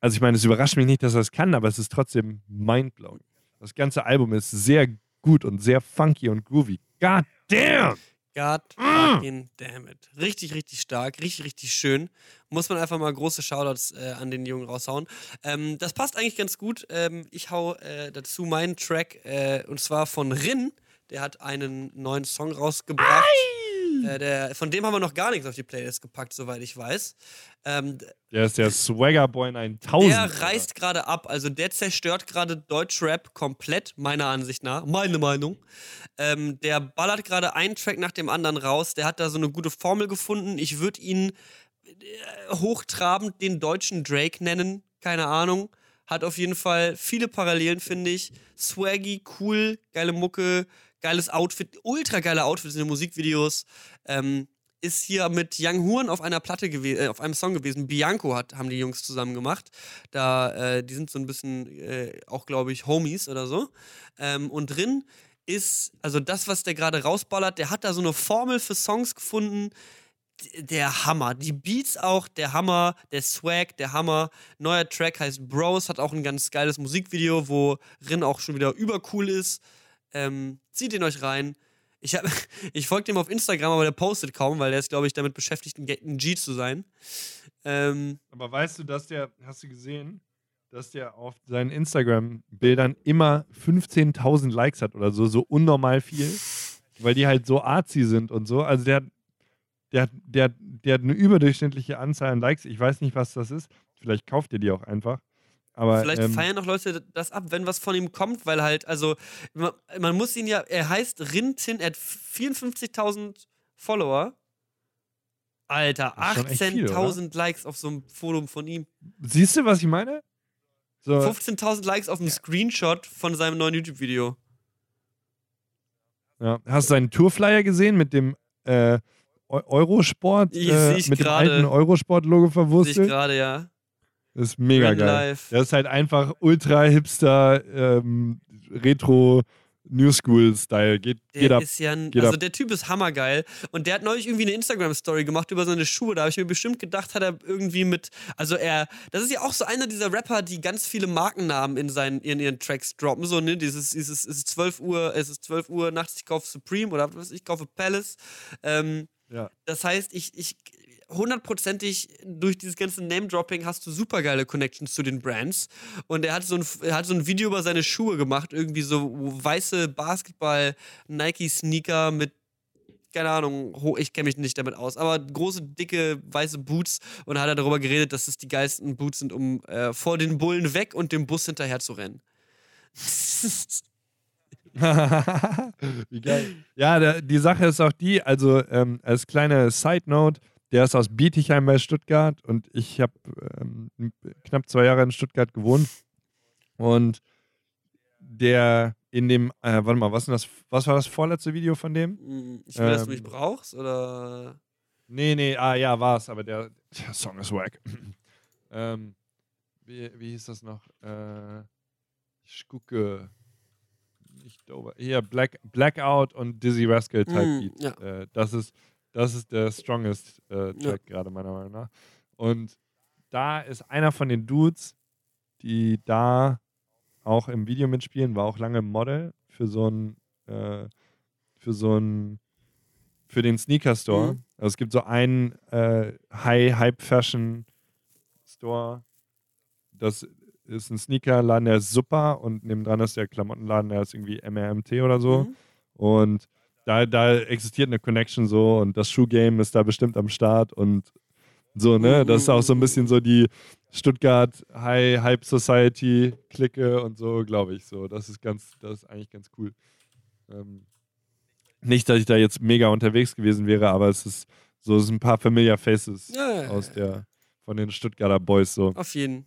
also ich meine, es überrascht mich nicht, dass er es kann, aber es ist trotzdem mindblowing. Das ganze Album ist sehr gut und sehr funky und groovy. God damn! God Mm. fucking damn it. Richtig, richtig stark, richtig, richtig schön. Muss man einfach mal große Shoutouts äh, an den Jungen raushauen. Ähm, das passt eigentlich ganz gut. Ähm, ich hau äh, dazu meinen Track äh, und zwar von Rin. Der hat einen neuen Song rausgebracht. Äh, der, von dem haben wir noch gar nichts auf die Playlist gepackt, soweit ich weiß. Ähm, Der ist der Swagger Boy 9000. der reißt gerade ab, also der zerstört gerade Deutschrap komplett, meiner Ansicht nach, meine Meinung. Ähm, der ballert gerade einen Track nach dem anderen raus, der hat da so eine gute Formel gefunden. Ich würde ihn äh, hochtrabend den deutschen Drake nennen, keine Ahnung. Hat auf jeden Fall viele Parallelen, finde ich. Swaggy, cool, geile Mucke, geiles Outfit, ultra geile Outfits in den Musikvideos. Ähm, ist hier mit Young Horn auf einer Platte gewesen, äh, auf einem Song gewesen. Bianco hat, haben die Jungs zusammen gemacht. Da, äh, die sind so ein bisschen äh, auch, glaube ich, Homies oder so. Ähm, und drin ist, also das, was der gerade rausballert, der hat da so eine Formel für Songs gefunden. Der Hammer. Die Beats auch, der Hammer, der Swag, der Hammer. Neuer Track heißt Bros, hat auch ein ganz geiles Musikvideo, wo Rin auch schon wieder übercool ist. Ähm, zieht ihn euch rein. Ich, ich folge dem auf Instagram, aber der postet kaum, weil der ist, glaube ich, damit beschäftigt, ein G zu sein. Ähm, Aber weißt du, dass der, hast du gesehen, dass der auf seinen Instagram-Bildern immer 15.000 Likes hat oder so, so unnormal viel, weil die halt so arzi sind und so. Also der, der, der, der hat eine überdurchschnittliche Anzahl an Likes. Ich weiß nicht, was das ist. Vielleicht kauft ihr die auch einfach. Aber Vielleicht ähm, feiern auch Leute das ab, wenn was von ihm kommt, weil halt, also, man, man muss ihn ja, er heißt Rintin, er hat 54.000 Follower. Alter, Das ist schon echt viel, 18.000 Likes auf so einem Foto von ihm. siehst du, was ich meine? So, 15.000 Likes auf einem Screenshot von seinem neuen YouTube-Video. ja. Hast du seinen Tourflyer gesehen mit dem äh, Eu- Eurosport, Ich- äh, mit dem gerade. alten Eurosport-Logo Sehe ich verwurstelt? gerade, ja. Das ist mega Rin geil. Live. Der ist halt einfach ultra hipster, ähm, retro, New School-Style. Geht, Der geht ab. ist ja ein, also ab. der Typ ist hammergeil. Und der hat neulich irgendwie eine Instagram-Story gemacht über seine Schuhe. Da habe ich mir bestimmt gedacht, hat er irgendwie mit. Also er, das ist ja auch so einer dieser Rapper, die ganz viele Markennamen in seinen, in ihren Tracks droppen. So, ne? Dieses, dieses, es ist 12 Uhr, es ist 12 Uhr nachts, ich kaufe Supreme oder was ich kaufe Palace. Ähm, Ja. das heißt, ich, ich hundertprozentig durch dieses ganze Name-Dropping hast du supergeile Connections zu den Brands. Und er hat so ein, er hat so ein Video über seine Schuhe gemacht, irgendwie so weiße Basketball-Nike-Sneaker mit keine Ahnung, ich kenne mich nicht damit aus, aber große, dicke, weiße Boots und hat er darüber geredet, dass es die geilsten Boots sind, um äh, vor den Bullen weg und dem Bus hinterher zu rennen. Wie geil. Ja, der, die Sache ist auch die, also ähm, als kleine Side-Note, der ist aus Bietigheim bei Stuttgart und ich habe ähm, knapp zwei Jahre in Stuttgart gewohnt. Und der in dem, äh, warte mal, was, das, was war das vorletzte Video von dem? Mm, Ich will, dass du mich Ähm. brauchst, oder? Nee, nee, ah ja, war es, aber der, der Song ist wack. ähm, wie, wie hieß das noch? Äh, ich gucke. Nicht over. Hier, Black, Blackout und Dizzy Rascal Type Mm, Beat. ja. Äh, das, ist, das ist der strongest äh, Track gerade, meiner Meinung nach. Und da ist einer von den Dudes, die da auch im Video mitspielen, war auch lange Model für so ein, äh, für so ein, für den Sneaker Store. Mhm. Also es gibt so einen äh, High Hype Fashion Store. Das ist ein Sneakerladen, der ist super und nebendran ist der Klamottenladen, der ist irgendwie MRMT oder so. Mhm. Und da, da existiert eine Connection so und das Schuhgame ist da bestimmt am Start und so, ne? Das ist auch so ein bisschen so die Stuttgart High Hype Society Clique und so, glaube ich. So, das ist ganz, das ist eigentlich ganz cool. Ähm, nicht, dass ich da jetzt mega unterwegs gewesen wäre, aber es ist so, es sind ein paar Familiar Faces Ja, ja, ja, aus ja. der, von den Stuttgarter Boys so. Auf jeden.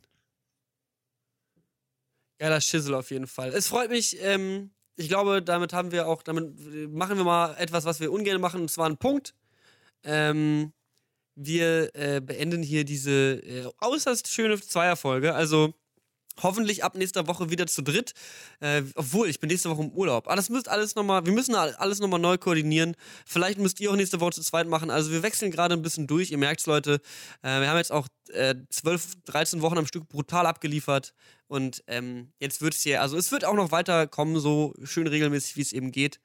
Geiler Schissel auf jeden Fall. Es freut mich, ähm, ich glaube, damit haben wir auch, damit machen wir mal etwas, was wir ungern machen, und zwar einen Punkt. Ähm, wir äh, beenden hier diese äh, äußerst schöne Zweierfolge. Also Hoffentlich ab nächster Woche wieder zu dritt. Äh, obwohl, ich bin nächste Woche im Urlaub. Aber das müsst alles nochmal, wir müssen alles nochmal neu koordinieren. Vielleicht müsst ihr auch nächste Woche zu zweit machen. Also wir wechseln gerade ein bisschen durch. Ihr merkt es, Leute. Äh, wir haben jetzt auch äh, 12, 13 Wochen am Stück brutal abgeliefert. Und ähm, jetzt wird es hier, also es wird auch noch weiter kommen, so schön regelmäßig, wie es eben geht.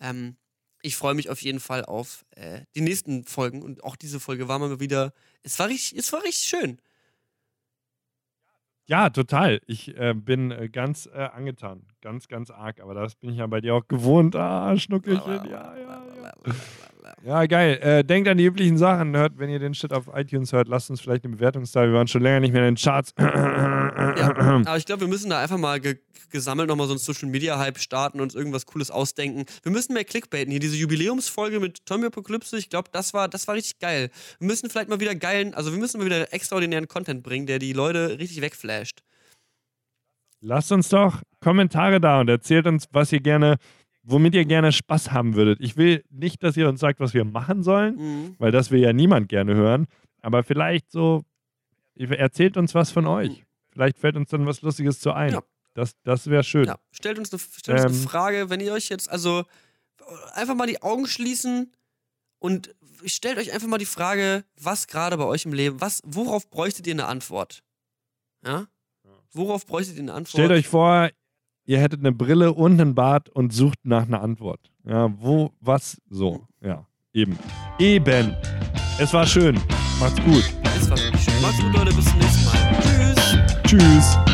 Ähm, ich freue mich auf jeden Fall auf äh, die nächsten Folgen. Und auch diese Folge war mal wieder, es war richtig, es war richtig schön. Ja, total. Ich äh, bin äh, ganz äh, angetan. Ganz, ganz arg. Aber das bin ich ja bei dir auch gewohnt. Ah, Schnuckelchen. Ja, ja, ja. Ja, geil. Äh, denkt an die üblichen Sachen. Hört, wenn ihr den Shit auf iTunes hört, lasst uns vielleicht eine Bewertung da. Wir waren schon länger nicht mehr in den Charts. ja, aber ich glaube, wir müssen da einfach mal ge gesammelt nochmal so einen Social Media Hype starten und uns irgendwas Cooles ausdenken. Wir müssen mehr Clickbaiten hier. Diese Jubiläumsfolge mit Tommy Apocalypse, ich glaube, das war, das war richtig geil. Wir müssen vielleicht mal wieder geilen, also wir müssen mal wieder extraordinären Content bringen, der die Leute richtig wegflasht. Lasst uns doch Kommentare da und erzählt uns, was ihr gerne womit ihr gerne Spaß haben würdet. Ich will nicht, dass ihr uns sagt, was wir machen sollen, mhm. weil das will ja niemand gerne hören. Aber vielleicht so, erzählt uns was von euch. Mhm. Vielleicht fällt uns dann was Lustiges zu ein. Ja. Das, das wäre schön. Ja. Stellt uns, eine, stellt ähm, uns eine Frage, wenn ihr euch jetzt, also einfach mal die Augen schließen und stellt euch einfach mal die Frage, was gerade bei euch im Leben, was, worauf bräuchtet ihr eine Antwort? Ja? Worauf bräuchtet ihr eine Antwort? Stellt euch vor, ihr hättet eine Brille und einen Bart und sucht nach einer Antwort. Ja, wo, was, so. Ja, eben. Eben. Es war schön. Macht's gut. Es war wirklich schön. Macht's gut, Leute. Bis zum nächsten Mal. Tschüss. Tschüss.